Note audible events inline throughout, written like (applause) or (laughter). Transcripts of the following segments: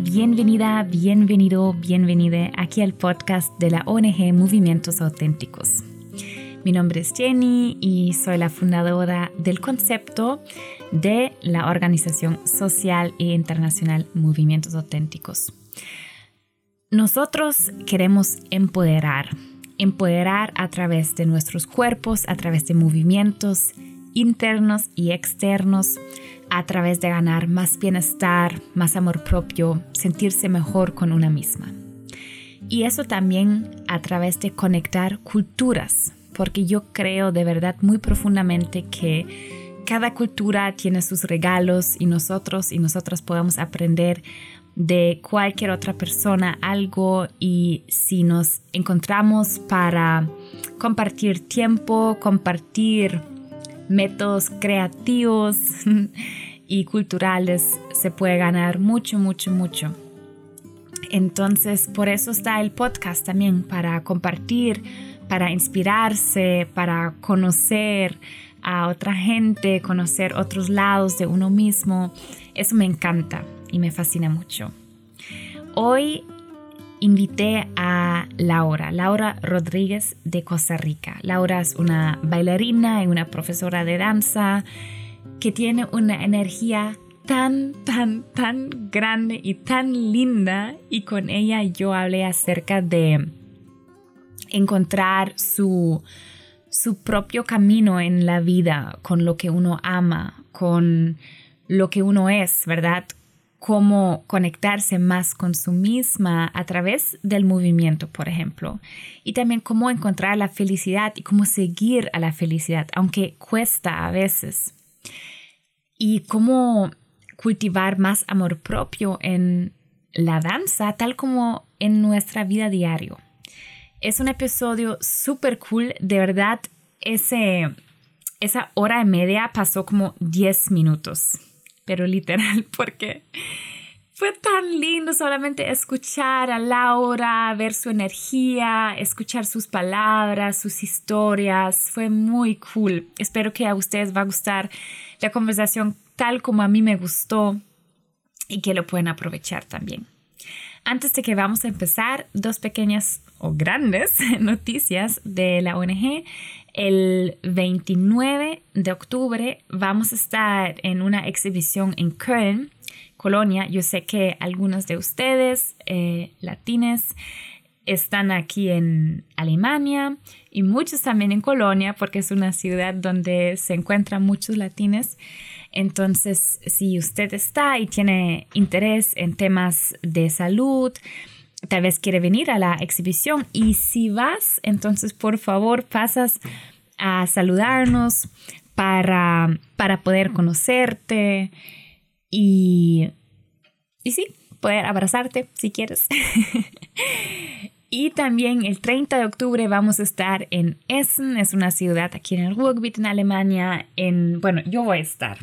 Bienvenida, bienvenido, bienvenida aquí al podcast de la ONG Movimientos Auténticos. Mi nombre es Jenny y soy la fundadora del concepto de la organización social e internacional Movimientos Auténticos. Nosotros queremos empoderar, empoderar a través de nuestros cuerpos, a través de movimientos internos y externos, a través de ganar más bienestar, más amor propio, sentirse mejor con una misma. Y eso también a través de conectar culturas, porque yo creo de verdad muy profundamente que cada cultura tiene sus regalos y nosotros y nosotras podemos aprender de cualquier otra persona algo y si nos encontramos para compartir tiempo, compartir métodos creativos (laughs) y culturales, se puede ganar mucho, mucho, mucho. Entonces, por eso está el podcast también, para compartir, para inspirarse, para conocer a otra gente, conocer otros lados de uno mismo. Eso me encanta y me fascina mucho. Hoy invité a Laura, Laura Rodríguez de Costa Rica. Laura es una bailarina y una profesora de danza que tiene una energía tan, tan, tan grande y tan linda y con ella yo hablé acerca de encontrar su, su propio camino en la vida con lo que uno ama, con lo que uno es, ¿verdad? Cómo conectarse más con su misma a través del movimiento, por ejemplo, y también cómo encontrar la felicidad y cómo seguir a la felicidad, aunque cuesta a veces, y cómo cultivar más amor propio en la danza, tal como en nuestra vida diario. Es un episodio súper cool, de verdad, esa hora y media pasó como 10 minutos pero literal, (laughs) porque fue tan lindo solamente escuchar a Laura, ver su energía, escuchar sus palabras, sus historias. Fue muy cool. Espero que a ustedes va a gustar la conversación tal como a mí me gustó y que lo pueden aprovechar también. Antes de que vamos a empezar, dos pequeñas o grandes (laughs) noticias de la ONG. El 29 de octubre vamos a estar en una exhibición en Köln, Colonia. Yo sé que algunos de ustedes, eh, latines, están aquí en Alemania y muchos también en Colonia porque es una ciudad donde se encuentran muchos latines. Entonces, si usted está y tiene interés en temas de salud, tal vez quiere venir a la exhibición y si vas, entonces por favor pasas a saludarnos para, para poder conocerte y, y sí, poder abrazarte si quieres. (laughs) y también el 30 de octubre vamos a estar en Essen, es una ciudad aquí en el Ruhrgebiet en Alemania. En, bueno, yo voy a estar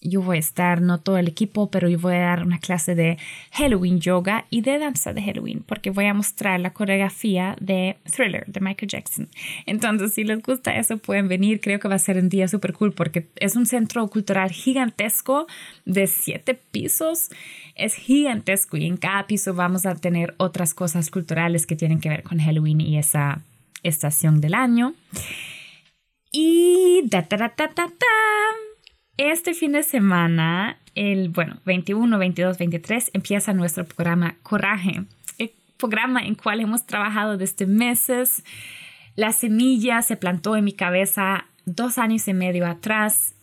yo voy a estar, no todo el equipo, pero yo voy a dar una clase de Halloween yoga y de danza de Halloween, porque voy a mostrar la coreografía de Thriller de Michael Jackson. Entonces, si les gusta eso, pueden venir. Creo que va a ser un día súper cool, porque es un centro cultural gigantesco de siete pisos. Es gigantesco y en cada piso vamos a tener otras cosas culturales que tienen que ver con Halloween y esa estación del año. Y ta ta ta ta ta. Este fin de semana, el, bueno, 21, 22, 23, empieza nuestro programa Coraje, el programa en cual hemos trabajado desde meses. La semilla se plantó en mi cabeza dos años y medio atrás.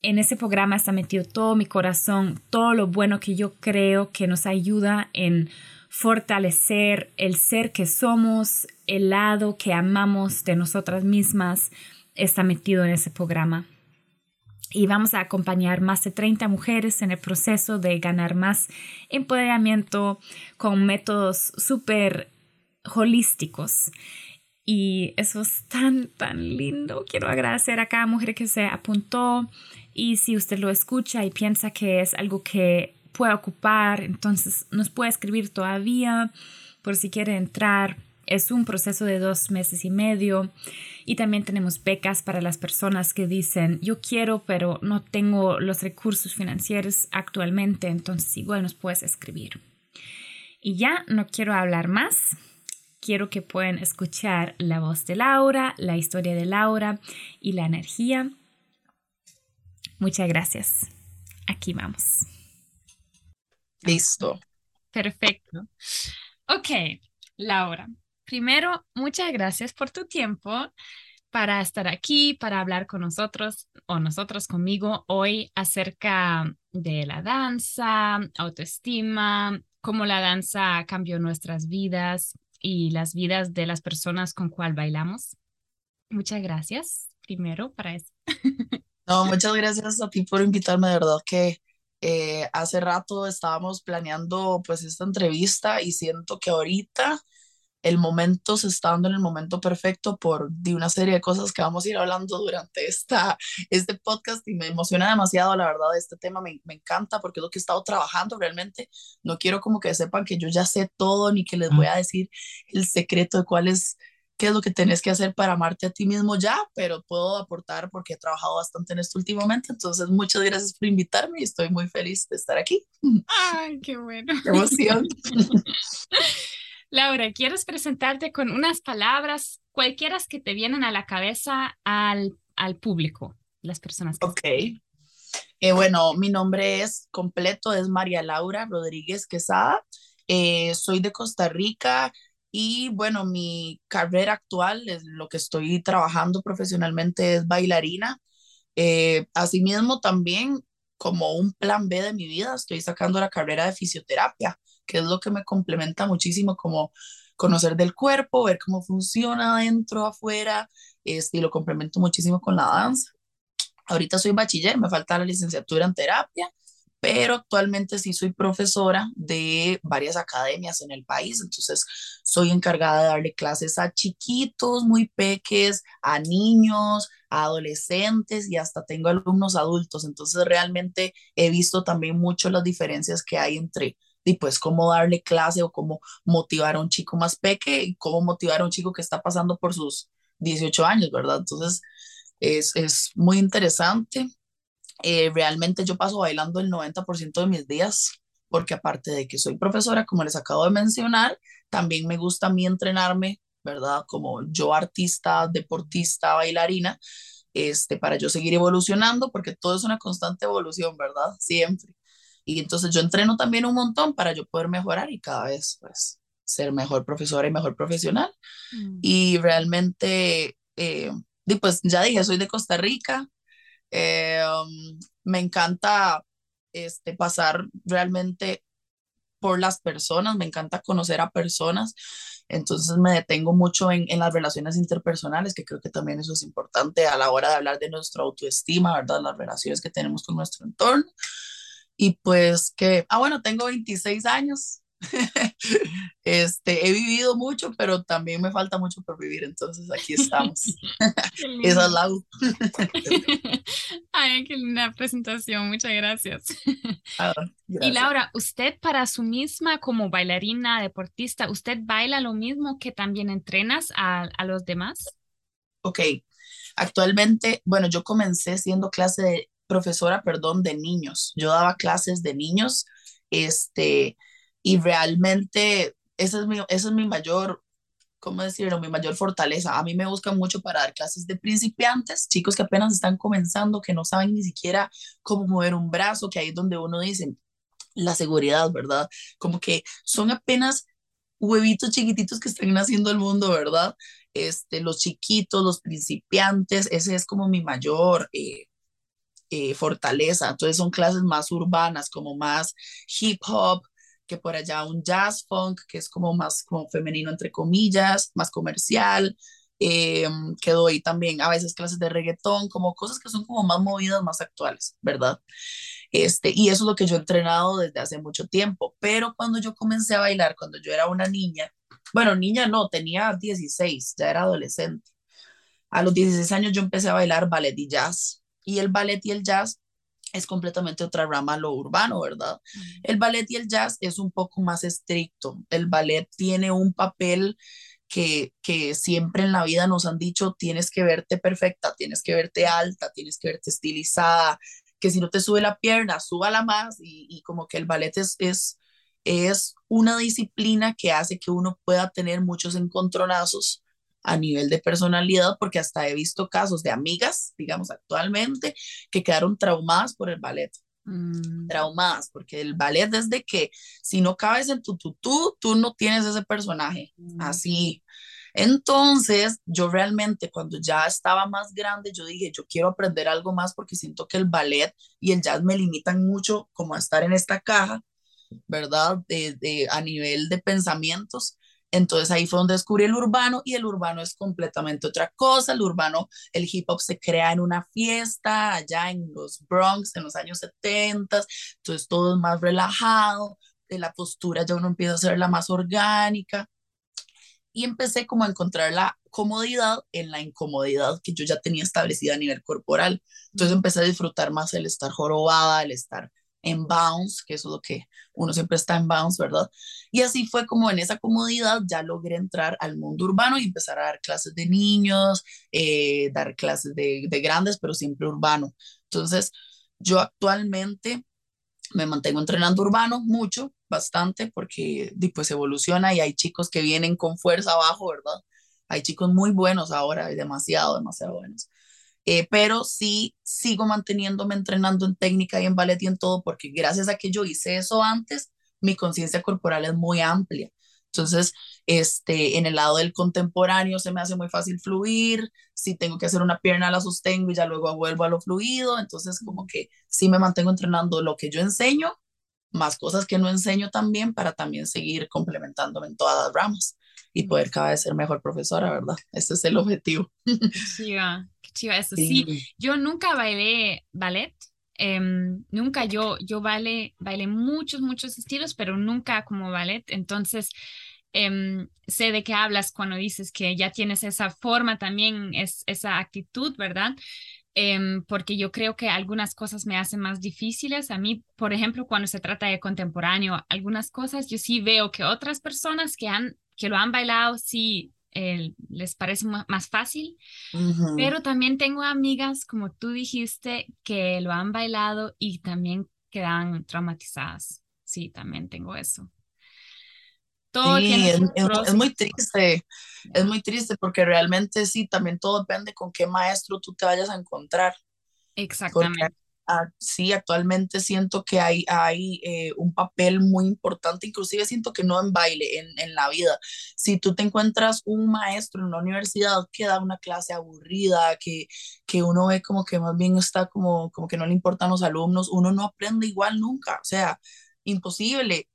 En ese programa está metido todo mi corazón, todo lo bueno que yo creo que nos ayuda en fortalecer el ser que somos, el lado que amamos de nosotras mismas, está metido en ese programa y vamos a acompañar más de 30 mujeres en el proceso de ganar más empoderamiento con métodos súper holísticos. Y eso es tan, tan lindo. Quiero agradecer a cada mujer que se apuntó y si usted lo escucha y piensa que es algo que puede ocupar, entonces nos puede escribir todavía por si quiere entrar Es un proceso de dos meses y medio y también tenemos becas para las personas que dicen yo quiero pero no tengo los recursos financieros actualmente, entonces igual nos puedes escribir. Y ya no quiero hablar más. Quiero que puedan escuchar la voz de Laura, la historia de Laura y la energía. Muchas gracias. Aquí vamos. Listo. Perfecto. Ok, Laura. Primero, muchas gracias por tu tiempo para estar aquí, para hablar con nosotros o nosotros conmigo hoy acerca de la danza, autoestima, cómo la danza cambió nuestras vidas y las vidas de las personas con cual bailamos. Muchas gracias primero para eso. (laughs) No, muchas gracias a ti por invitarme, de verdad que eh, hace rato estábamos planeando pues esta entrevista y siento que ahorita el momento se está dando en el momento perfecto por de una serie de cosas que vamos a ir hablando durante esta, este podcast y me emociona demasiado, la verdad, este tema me, me encanta porque es lo que he estado trabajando realmente. No quiero como que sepan que yo ya sé todo ni que les voy a decir el secreto de cuál es qué es lo que tenés que hacer para amarte a ti mismo ya, pero puedo aportar porque he trabajado bastante en esto últimamente. Entonces, muchas gracias por invitarme y estoy muy feliz de estar aquí. Ay, qué bueno. (laughs) Qué emoción. (laughs) Laura, ¿quieres presentarte con unas palabras, cualquiera que te vienen a la cabeza al, al público, las personas? Que ok. Eh, bueno, mi nombre es completo, es María Laura Rodríguez Quesada. Eh, soy de Costa Rica y bueno, mi carrera actual, es lo que estoy trabajando profesionalmente es bailarina. Eh, asimismo, también como un plan B de mi vida, estoy sacando la carrera de fisioterapia que es lo que me complementa muchísimo, como conocer del cuerpo, ver cómo funciona adentro, afuera, este, y lo complemento muchísimo con la danza. Ahorita soy bachiller, me falta la licenciatura en terapia, pero actualmente sí soy profesora de varias academias en el país, entonces soy encargada de darle clases a chiquitos, muy peques, a niños, a adolescentes y hasta tengo alumnos adultos, entonces realmente he visto también mucho las diferencias que hay entre y pues cómo darle clase o cómo motivar a un chico más peque y cómo motivar a un chico que está pasando por sus 18 años, ¿verdad? Entonces, es, es muy interesante. Eh, realmente yo paso bailando el 90% de mis días, porque aparte de que soy profesora, como les acabo de mencionar, también me gusta a mí entrenarme, ¿verdad? Como yo artista, deportista, bailarina, este, para yo seguir evolucionando, porque todo es una constante evolución, ¿verdad? Siempre. Y entonces yo entreno también un montón para yo poder mejorar y cada vez pues ser mejor profesora y mejor profesional. Mm. Y realmente, eh, pues ya dije, soy de Costa Rica. Eh, um, me encanta este, pasar realmente por las personas, me encanta conocer a personas. Entonces me detengo mucho en, en, las relaciones interpersonales, que creo que también eso es importante a la hora de hablar de nuestra autoestima, ¿verdad? Las relaciones que tenemos con nuestro entorno. Y pues que, ah, bueno, tengo 26 años. (laughs) este, he vivido mucho, pero también me falta mucho por vivir, entonces aquí estamos. (laughs) (laughs) Esa es la Ay, qué linda presentación, muchas gracias. Ah, gracias. Y Laura, usted para su misma como bailarina, deportista, ¿usted baila lo mismo que también entrenas a, a los demás? Ok, actualmente, bueno, yo comencé siendo clase de profesora, perdón, de niños. Yo daba clases de niños, este, y realmente esa es mi, esa es mi mayor, ¿cómo decirlo? Mi mayor fortaleza. A mí me buscan mucho para dar clases de principiantes, chicos que apenas están comenzando, que no saben ni siquiera cómo mover un brazo, que ahí es donde uno dice la seguridad, ¿verdad? Como que son apenas huevitos chiquititos que están naciendo el mundo, ¿verdad? Este, los chiquitos, los principiantes, ese es como mi mayor eh, eh, fortaleza. Entonces son clases más urbanas, como más hip hop, que por allá un jazz funk, que es como más como femenino, entre comillas, más comercial. Eh, que doy también a veces clases de reggaetón, como cosas que son como más movidas, más actuales, ¿verdad? Este, y eso es lo que yo he entrenado desde hace mucho tiempo. Pero cuando yo comencé a bailar, cuando yo era una niña, bueno, niña no, tenía 16, ya era adolescente. A los 16 años yo empecé a bailar ballet y jazz. Y el ballet y el jazz es completamente otra rama lo urbano, ¿verdad? El ballet y el jazz es un poco más estricto. El ballet tiene un papel que, que siempre en la vida nos han dicho, tienes que verte perfecta, tienes que verte alta, tienes que verte estilizada, que si no te sube la pierna, súbala más y, y como que el ballet es, es, es una disciplina que hace que uno pueda tener muchos encontronazos a nivel de personalidad, porque hasta he visto casos de amigas, digamos, actualmente, que quedaron traumadas por el ballet. Mm. Traumadas, porque el ballet desde que si no cabes en tu tutú, tú no tienes ese personaje. Mm. Así. Entonces, yo realmente cuando ya estaba más grande, yo dije, yo quiero aprender algo más porque siento que el ballet y el jazz me limitan mucho como a estar en esta caja, ¿verdad? De, a nivel de pensamientos. Entonces ahí fue donde descubrí el urbano y el urbano es completamente otra cosa. El urbano, el hip hop se crea en una fiesta allá en los Bronx en los años 70, entonces todo es más relajado, de la postura ya uno empieza a hacerla más orgánica y empecé como a encontrar la comodidad en la incomodidad que yo ya tenía establecida a nivel corporal. Entonces empecé a disfrutar más el estar jorobada, el estar en bounce, que eso es lo que uno siempre está en bounce, ¿verdad? Y así fue como en esa comodidad ya logré entrar al mundo urbano y empezar a dar clases de niños, eh, dar clases de, de grandes, pero siempre urbano. Entonces, yo actualmente me mantengo entrenando urbano mucho, bastante, porque pues evoluciona y hay chicos que vienen con fuerza abajo, ¿verdad? Hay chicos muy buenos ahora, demasiado, demasiado buenos. Eh, pero sí sigo manteniéndome entrenando en técnica y en ballet y en todo, porque gracias a que yo hice eso antes, mi conciencia corporal es muy amplia. Entonces, este, en el lado del contemporáneo se me hace muy fácil fluir, si tengo que hacer una pierna la sostengo y ya luego vuelvo a lo fluido, entonces como que sí me mantengo entrenando lo que yo enseño, más cosas que no enseño también para también seguir complementándome en todas las ramas y poder cada vez ser mejor profesora, ¿verdad? Ese es el objetivo. (laughs) Chiva, qué chiva eso. Sí. yo nunca bailé ballet, em, nunca yo, yo bailé, bailé muchos, muchos estilos, pero nunca como ballet, entonces em, sé de qué hablas cuando dices que ya tienes esa forma también, es, esa actitud, ¿verdad? Em, porque yo creo que algunas cosas me hacen más difíciles. A mí, por ejemplo, cuando se trata de contemporáneo, algunas cosas yo sí veo que otras personas que han que lo han bailado sí eh, les parece más fácil, pero también tengo amigas, como tú dijiste, que lo han bailado y también quedan traumatizadas. Sí, también tengo eso. Todo sí, es, muy triste, es muy triste porque realmente sí, también todo depende con qué maestro tú te vayas a encontrar. Exactamente sí, actualmente siento que hay, hay eh, un papel muy importante, inclusive siento que no en baile, en, en, la vida. Si tú te encuentras un maestro en una universidad que da una clase aburrida, que, que uno ve como que más bien está como, como que no le importan los alumnos, uno no aprende igual nunca, o sea, imposible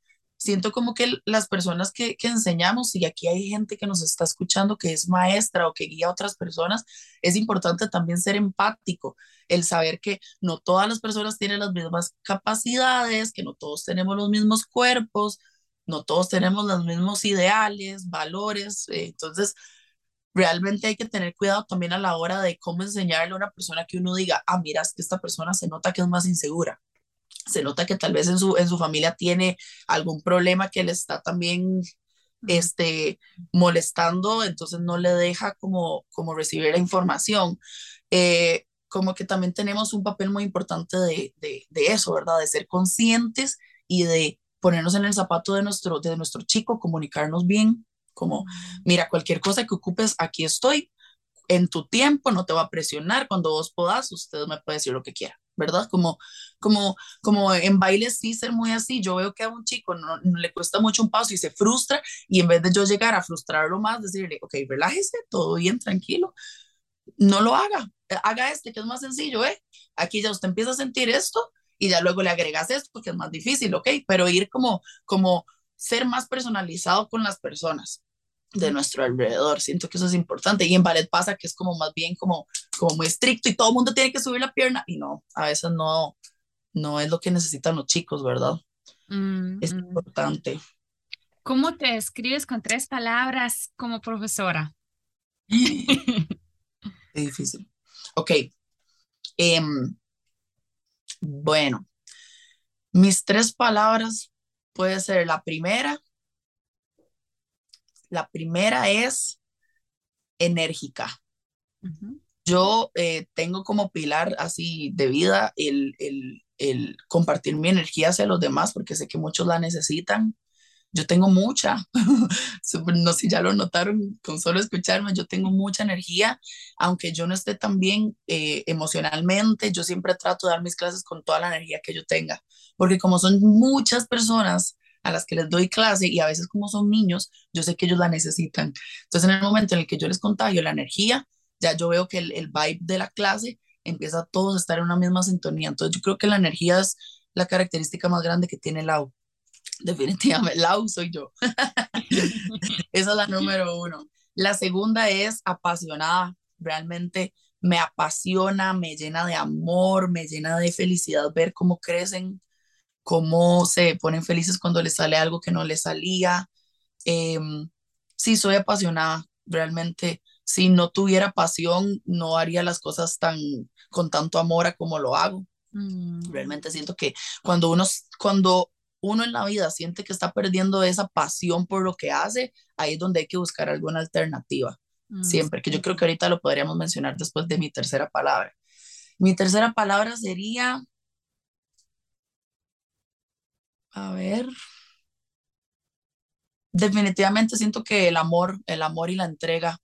siento como que las personas que, que, enseñamos, y aquí hay gente que nos está escuchando que es maestra o que guía a otras personas, es importante también ser empático, el saber que no todas las personas tienen las mismas capacidades, que no todos tenemos los mismos cuerpos, no todos tenemos los mismos ideales, valores, eh, entonces realmente hay que tener cuidado también a la hora de cómo enseñarle a una persona que uno diga, ah, mira, es que esta persona se nota que es más insegura se nota que tal vez en su, en su familia tiene algún problema que le está también este, molestando, entonces no le deja como, como recibir la información. Eh, como que también tenemos un papel muy importante de, de, de, eso, ¿verdad? De ser conscientes y de ponernos en el zapato de nuestro, de nuestro chico, comunicarnos bien, como, mira, cualquier cosa que ocupes, aquí estoy, en tu tiempo, no te va a presionar, cuando vos podas, usted me puede decir lo que quiera. ¿verdad? Como, como, como en baile sí ser muy así, yo veo que a un chico no, le cuesta mucho un paso y se frustra y en vez de yo llegar a frustrarlo más, decirle, ok, relájese, todo bien, tranquilo, no lo haga, haga este que es más sencillo, ¿eh? Aquí ya usted empieza a sentir esto y ya luego le agregas esto que es más difícil, ¿ok? Pero ir como, como ser más personalizado con las personas de nuestro alrededor. Siento que eso es importante. Y en ballet pasa que es como más bien como, como muy estricto y todo el mundo tiene que subir la pierna y no, a veces no, no es lo que necesitan los chicos, ¿verdad? Mm, es mm. importante. ¿Cómo te escribes con tres palabras como profesora? (laughs) Qué difícil. Ok. Em, bueno, mis tres palabras puede ser la primera, La primera es enérgica. Yo eh, tengo como pilar así de vida el, el, el compartir mi energía hacia los demás porque sé que muchos la necesitan yo tengo mucha, (laughs) no sé si ya lo notaron con solo escucharme, yo tengo mucha energía, aunque yo no esté tan bien eh, emocionalmente, yo siempre trato de dar mis clases con toda la energía que yo tenga, porque como son muchas personas a las que les doy clase y a veces como son niños, yo sé que ellos la necesitan. Entonces en el momento en el que yo les contagio la energía, ya yo veo que el, el vibe de la clase empieza a todos a estar en una misma sintonía. Entonces yo creo que la energía es la característica más grande que tiene el agua (laughs) definitivamente, la soy yo. (laughs) Esa es la número uno. La segunda es apasionada, realmente me apasiona, me llena de amor, me llena de felicidad ver cómo crecen, cómo se ponen felices cuando les sale algo que no les salía. Em, sí, soy apasionada, realmente. Si no tuviera pasión, no haría las cosas tan con tanto amor a como lo hago. Mm. Realmente siento que cuando uno, cuando uno en la vida siente que está perdiendo esa pasión por lo que hace, ahí es donde hay que buscar alguna alternativa. Mm, siempre, que yo creo que ahorita lo podríamos mencionar después de mi tercera palabra. Mi tercera palabra sería, a ver, definitivamente siento que el amor, el amor y la entrega,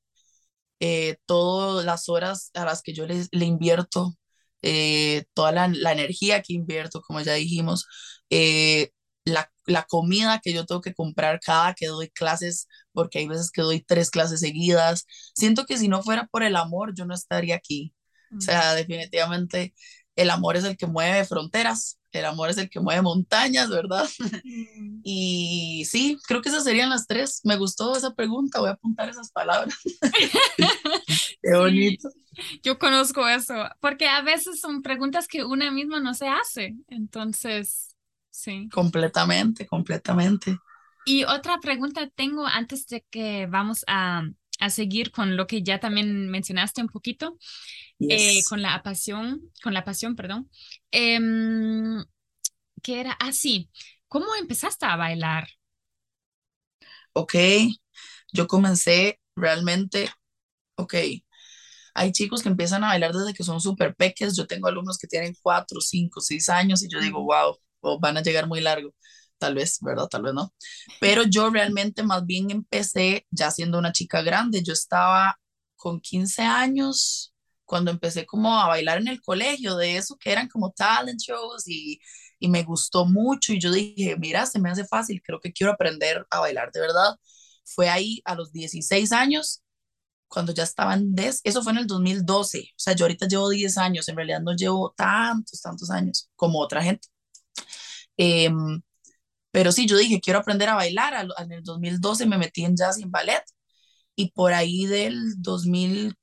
eh, todas las horas a las que yo le, le invierto, eh, toda la, la, energía que invierto, como ya dijimos, eh, la, la, comida que yo tengo que comprar cada que doy clases, porque hay veces que doy tres clases seguidas. Siento que si no fuera por el amor, yo no estaría aquí. O sea, definitivamente el amor es el que mueve fronteras, el amor es el que mueve montañas, ¿verdad? (laughs) y sí, creo que esas serían las tres. Me gustó esa pregunta, voy a apuntar esas palabras. (laughs) (laughs) Qué bonito. yo conozco eso, porque a veces son preguntas que una misma no se hace. Entonces, Sí. Completamente, completamente. Y otra pregunta tengo antes de que vamos a, a seguir con lo que ya también mencionaste un poquito, eh, con la pasión, con la pasión, perdón. Eh, ¿Qué era? Ah, sí. ¿Cómo empezaste a bailar? Ok, yo comencé realmente, ok, hay chicos que empiezan a bailar desde que son súper peques, yo tengo alumnos que tienen cuatro, cinco, seis años y yo digo, wow, o van a llegar muy largo, tal vez, ¿verdad? Tal vez no. Pero yo realmente más bien empecé ya siendo una chica grande, yo estaba con 15 años cuando empecé como a bailar en el colegio, de eso que eran como talent shows y, y me gustó mucho y yo dije, mira, se me hace fácil, creo que quiero aprender a bailar de verdad. Fue ahí a los 16 años cuando ya estaban, des, eso fue en el 2012, o sea, yo ahorita llevo 10 años, en realidad no llevo tantos, tantos años como otra gente. Em, pero sí, yo dije, quiero aprender a bailar. En el 2012 me metí en jazz y en ballet. Y por ahí del 2014,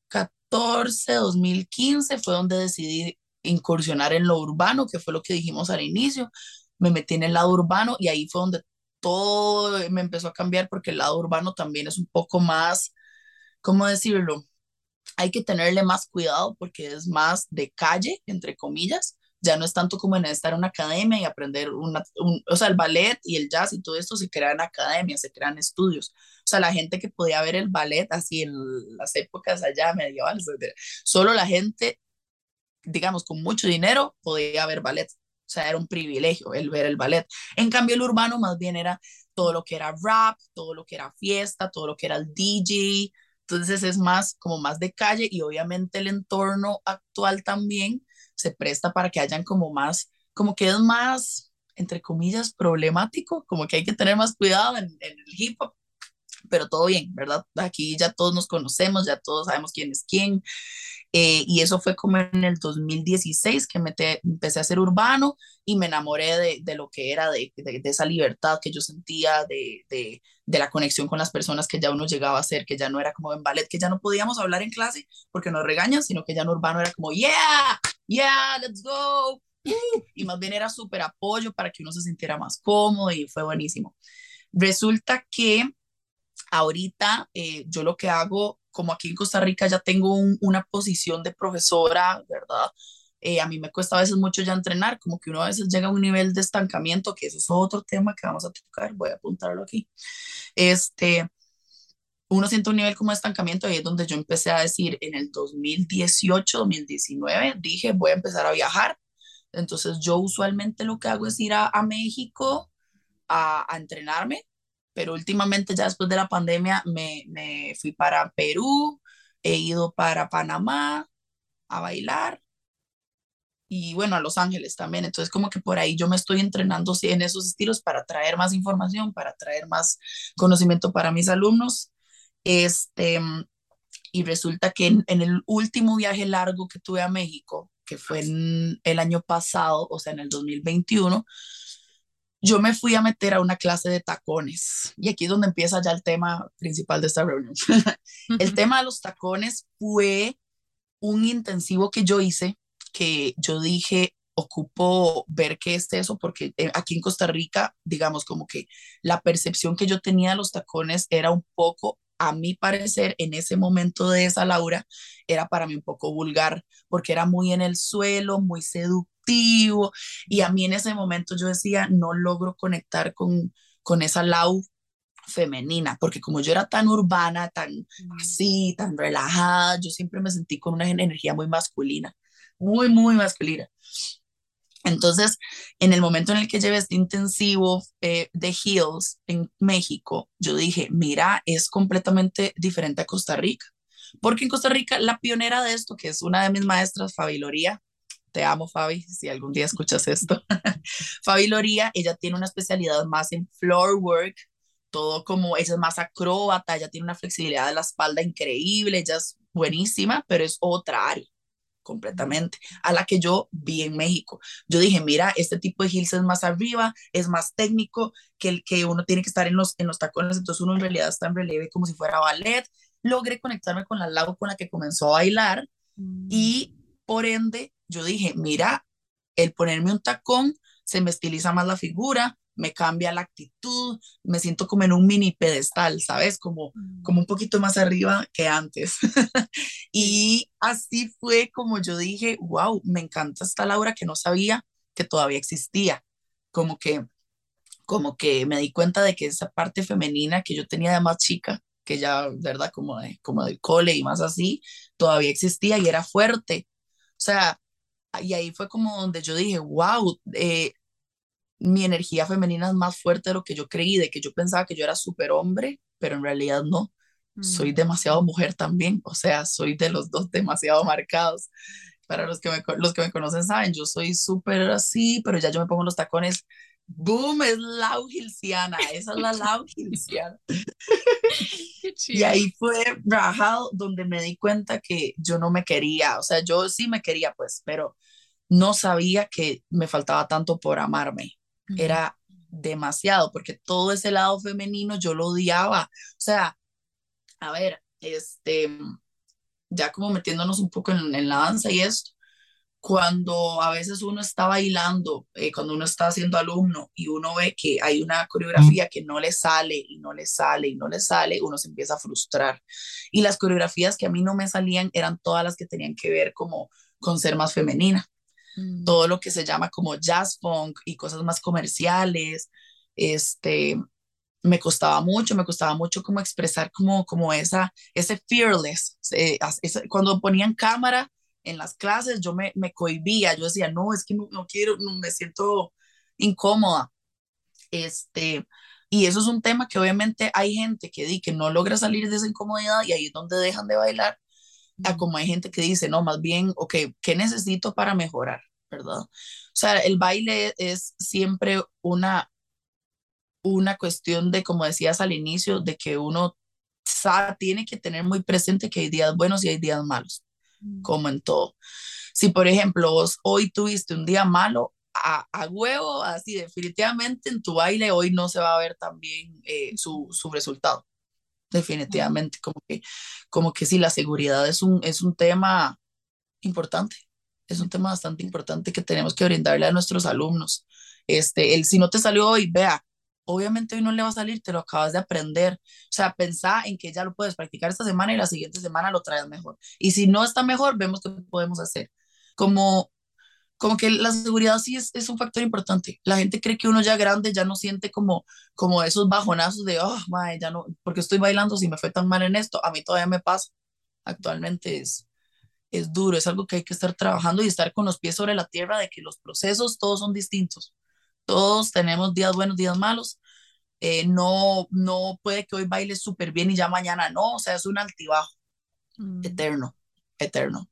2015 fue donde decidí incursionar en lo urbano, que fue lo que dijimos al inicio. Me metí en el lado urbano y ahí fue donde todo me empezó a cambiar porque el lado urbano también es un poco más, ¿cómo decirlo? Hay que tenerle más cuidado porque es más de calle, entre comillas ya no es tanto como en estar en una academia y aprender una, o sea, el ballet y el jazz y todo esto se crea en academias, se crean estudios. O sea, la gente que podía ver el ballet así en las épocas allá medievales, solo la gente, digamos, con mucho dinero podía ver ballet. O sea, era un privilegio el ver el ballet. En cambio, el urbano más bien era todo lo que era rap, todo lo que era fiesta, todo lo que era el DJ. Entonces es más como más de calle y obviamente el entorno actual también se presta para que hayan como más, como que es más, entre comillas, problemático, como que hay que tener más cuidado en, el hip hop, pero todo bien, ¿verdad? Aquí ya todos nos conocemos, ya todos sabemos quién es quién. Eh, y eso fue como en el 2016 que me empecé a hacer urbano y me enamoré de, de lo que era, de, de, esa libertad que yo sentía, de, de, la conexión con las personas que ya uno llegaba a ser, que ya no era como en ballet, que ya no podíamos hablar en clase porque nos regañan, sino que ya en urbano era como, yeah, yeah, let's go. y más bien era súper apoyo para que uno se sintiera más cómodo y fue buenísimo. Resulta que ahorita eh, yo lo que hago, como aquí en Costa Rica ya tengo una posición de profesora, ¿verdad? Eh, a mí me cuesta a veces mucho ya entrenar, como que uno a veces llega a un nivel de estancamiento, que eso es otro tema que vamos a tocar, voy a apuntarlo aquí. Este, uno siente un nivel como de estancamiento y es donde yo empecé a decir en el 2018, 2019, dije, voy a empezar a viajar. Entonces yo usualmente lo que hago es ir a, a México a, a, entrenarme, pero últimamente ya después de la pandemia me, me fui para Perú, he ido para Panamá a bailar y bueno, a Los Ángeles también. Entonces, como que por ahí yo me estoy entrenando en esos estilos para traer más información, para traer más conocimiento para mis alumnos. Este, y resulta que en, el último viaje largo que tuve a México, que fue en el año pasado, o sea, en el 2021, yo me fui a meter a una clase de tacones. Y aquí es donde empieza ya el tema principal de esta reunión. (laughs) el tema de los tacones fue un intensivo que yo hice que yo dije, ocupo ver qué es eso, porque eh, aquí en Costa Rica, digamos, como que la percepción que yo tenía de los tacones era un poco, a mi parecer, en ese momento de esa Laura, era para mí un poco vulgar, porque era muy en el suelo, muy seductivo, y a mí en ese momento yo decía, no logro conectar con, con esa Lau femenina, porque como yo era tan urbana, tan así, tan relajada, yo siempre me sentí con una energía muy masculina muy, muy masculina. Entonces, en el momento en el que llevé este intensivo eh, de Heels en México, yo dije, mira, es completamente diferente a Costa Rica. Porque en Costa Rica, la pionera de esto, que es una de mis maestras, Fabi Loría, te amo Fabi, si algún día escuchas esto, (laughs) Fabi Loría, ella tiene una especialidad más en floor work, todo como, ella es más acróbata, ella tiene una flexibilidad de la espalda increíble, ella es buenísima, pero es otra área completamente, a la que yo vi en México. Yo dije, mira, este tipo de heels es más arriba, es más técnico, que el que uno tiene que estar en los, en los tacones, entonces uno en realidad está en relieve como si fuera ballet. Logré conectarme con la Lau con la que comenzó a bailar mm. y por ende yo dije, mira, el ponerme un tacón se me estiliza más la figura, me cambia la actitud, me siento como en un mini pedestal, ¿sabes? Como, mm. como un poquito más arriba que antes. (laughs) y así fue como yo dije, wow, me encanta esta Laura que no sabía que todavía existía. Como que, como que me di cuenta de que esa parte femenina que yo tenía de más chica, que ya, ¿verdad? Como, de, como del cole y más así, todavía existía y era fuerte. O sea, y ahí fue como donde yo dije, wow, eh, mi energía femenina es más fuerte de lo que yo creí, de que yo pensaba que yo era súper hombre, pero en realidad no. Soy mm. demasiado mujer también, o sea, soy de los dos demasiado marcados. Para los que me, los que me conocen saben, yo soy súper así, pero ya yo me pongo los tacones. ¡Boom! Es la esa es la Laugilciana. (laughs) y ahí fue rajado donde me di cuenta que yo no me quería, o sea, yo sí me quería, pues, pero no sabía que me faltaba tanto por amarme era demasiado, porque todo ese lado femenino yo lo odiaba. O sea, a ver, este, ya como metiéndonos un poco en, la danza y esto, cuando a veces uno está bailando, eh, cuando uno está haciendo alumno y uno ve que hay una coreografía que no le sale y no le sale y no le sale, uno se empieza a frustrar. Y las coreografías que a mí no me salían eran todas las que tenían que ver como con ser más femenina. Mm. todo lo que se llama como jazz funk y cosas más comerciales, este, me costaba mucho, me costaba mucho como expresar como, como esa, ese fearless, cuando ponían cámara en las clases yo me, me cohibía, yo decía, no, es que no, no quiero, no, me siento incómoda, este, y eso es un tema que obviamente hay gente que, di, que no logra salir de esa incomodidad y ahí es donde dejan de bailar a como hay gente que dice, no, más bien, ok, ¿qué necesito para mejorar? ¿Verdad? O sea, el baile es siempre una, una cuestión de, como decías al inicio, de que uno sabe, tiene que tener muy presente que hay días buenos y hay días malos, mm. como en todo. Si, por ejemplo, vos hoy tuviste un día malo, a, a, huevo, así definitivamente en tu baile hoy no se va a ver también eh, su, su resultado definitivamente, como que, como que sí, la seguridad es un, es un tema importante, es un tema bastante importante que tenemos que brindarle a nuestros alumnos. Este, el si no te salió hoy, vea, obviamente hoy no le va a salir, te lo acabas de aprender. O sea, pensá en que ya lo puedes practicar esta semana y la siguiente semana lo traes mejor. Y si no está mejor, vemos qué podemos hacer. Como como que la seguridad sí es, es, un factor importante. La gente cree que uno ya grande ya no siente como, como esos bajonazos de, oh, madre, ya no, porque estoy bailando si me fue tan mal en esto. A mí todavía me pasa. Actualmente es, es duro, es algo que hay que estar trabajando y estar con los pies sobre la tierra de que los procesos todos son distintos. Todos tenemos días buenos, días malos. Eh, no, no puede que hoy baile súper bien y ya mañana no, o sea, es un altibajo mm. eterno, eterno.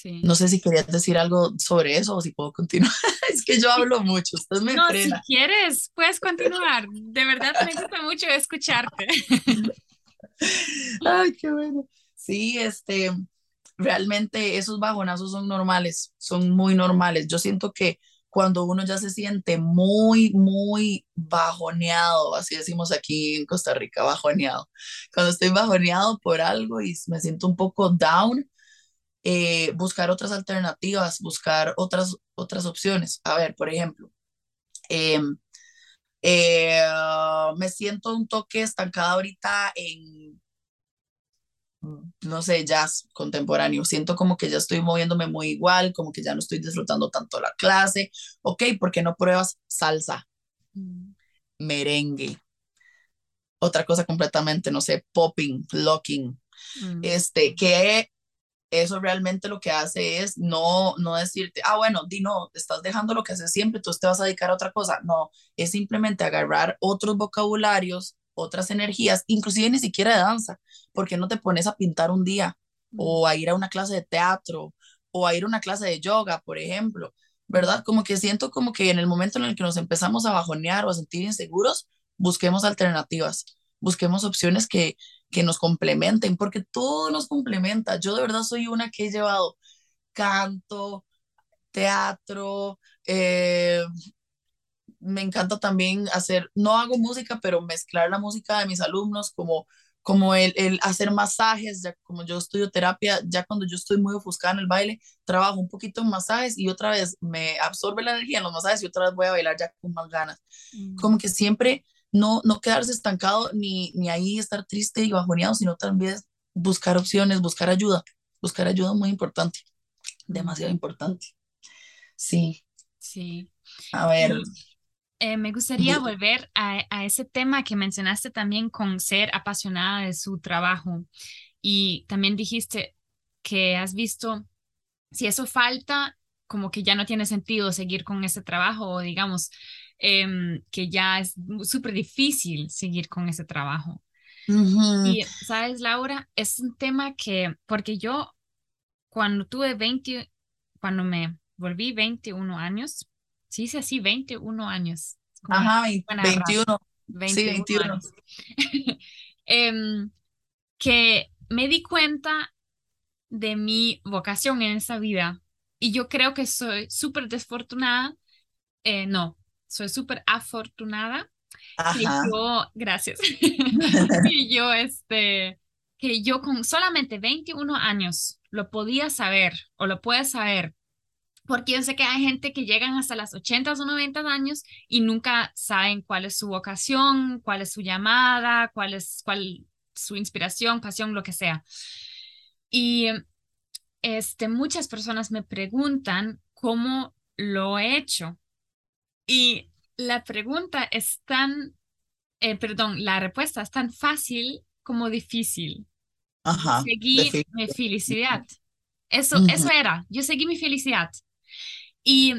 Sí. No sé si querías decir algo sobre eso o si puedo continuar. (laughs) es que yo hablo mucho, usted me No, si quieres, puedes continuar. De verdad me gusta mucho escucharte. (laughs) Ay, qué bueno. Sí, este, realmente esos bajonazos son normales, son muy normales. Yo siento que cuando uno ya se siente muy, muy bajoneado, así decimos aquí en Costa Rica, bajoneado. Cuando estoy bajoneado por algo y me siento un poco down, eh, buscar otras alternativas, buscar otras, otras opciones. A ver, por ejemplo, em, eh, me siento un toque estancada ahorita en, no sé, jazz contemporáneo. Siento como que ya estoy moviéndome muy igual, como que ya no estoy disfrutando tanto la clase. Ok, ¿por qué no pruebas salsa? Mm. Merengue. Otra cosa completamente, no sé, popping, locking. Mm. Este, que eso realmente lo que hace es no, no decirte, ah, bueno, di no, estás dejando lo que haces siempre, tú te vas a dedicar a otra cosa. No, es simplemente agarrar otros vocabularios, otras energías, inclusive ni siquiera de danza, porque no te pones a pintar un día o a ir a una clase de teatro o a ir a una clase de yoga, por ejemplo, ¿verdad? Como que siento como que en el momento en el que nos empezamos a bajonear o a sentir inseguros, busquemos alternativas, busquemos opciones que, que nos complementen, porque todo nos complementa. Yo de verdad soy una que he llevado canto, teatro, eh, me encanta también hacer, no hago música, pero mezclar la música de mis alumnos como como el, el, hacer masajes, ya como yo estudio terapia, ya cuando yo estoy muy ofuscada en el baile, trabajo un poquito en masajes y otra vez me absorbe la energía en los masajes y otra vez voy a bailar ya con más ganas. Mm. Como que siempre no, no quedarse estancado ni, ni ahí estar triste y bajoneado, sino también buscar opciones, buscar ayuda. Buscar ayuda muy importante, demasiado importante. Sí. Sí. A ver. Eh, me gustaría volver a, a, ese tema que mencionaste también con ser apasionada de su trabajo. Y también dijiste que has visto, si eso falta, como que ya no tiene sentido seguir con ese trabajo o digamos, Em, que ya es súper difícil seguir con ese trabajo. Y, ¿sabes, Laura? Es un tema que, porque yo cuando tuve 20, cuando me volví 21 años, sí hice así, 21 años. Ajá, 21. 21. Sí, 21. Em, que me di cuenta de mi vocación en esa vida y yo creo que soy súper desfortunada. Eh, no, soy súper afortunada que yo, gracias, (laughs) que yo, este, que yo con solamente 21 años lo podía saber o lo puede saber, porque yo sé que hay gente que llegan hasta las 80 o 90 años y nunca saben cuál es su vocación, cuál es su llamada, cuál es cuál su inspiración, pasión, lo que sea. Y este, muchas personas me preguntan cómo lo he hecho y la pregunta es tan, eh, perdón, la respuesta es tan fácil como difícil. Ajá. Seguí mi felicidad. Eso, eso era, yo seguí mi felicidad. Y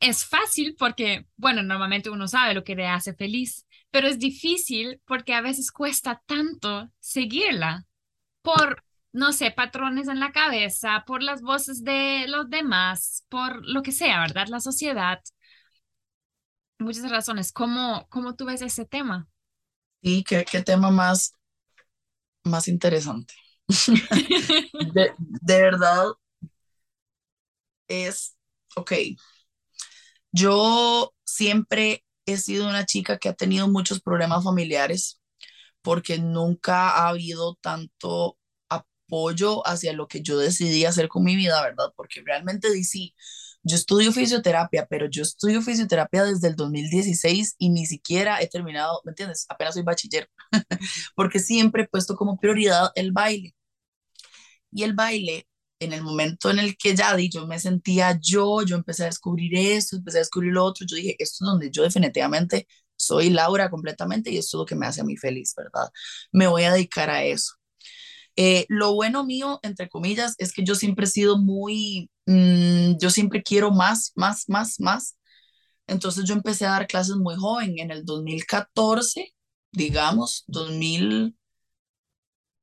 es fácil porque, bueno, normalmente uno sabe lo que le hace feliz, pero es difícil porque a veces cuesta tanto seguirla por, no sé, patrones en la cabeza, por las voces de los demás, por lo que sea, ¿verdad? La sociedad muchas razones. ¿Cómo, cómo tú ves ese tema? Sí, qué, qué tema más, más interesante. (laughs) de, de verdad, es, ok, yo siempre he sido una chica que ha tenido muchos problemas familiares porque nunca ha habido tanto apoyo hacia lo que yo decidí hacer con mi vida, ¿verdad? Porque realmente sí, yo estudio fisioterapia, pero yo estudio fisioterapia desde el 2016 y ni siquiera he terminado, ¿me entiendes? Apenas soy bachiller, (laughs) porque siempre he puesto como prioridad el baile. Y el baile en el momento en el que ya di, yo me sentía yo, yo empecé a descubrir esto, empecé a descubrir lo otro, yo dije, esto es donde yo definitivamente soy Laura completamente y esto es lo que me hace a mí feliz, ¿verdad? Me voy a dedicar a eso. Eh, lo bueno mío, entre comillas, es que yo siempre he sido muy, mm, yo siempre quiero más, más, más, más. Entonces yo empecé a dar clases muy joven, en el 2014, digamos, 2000,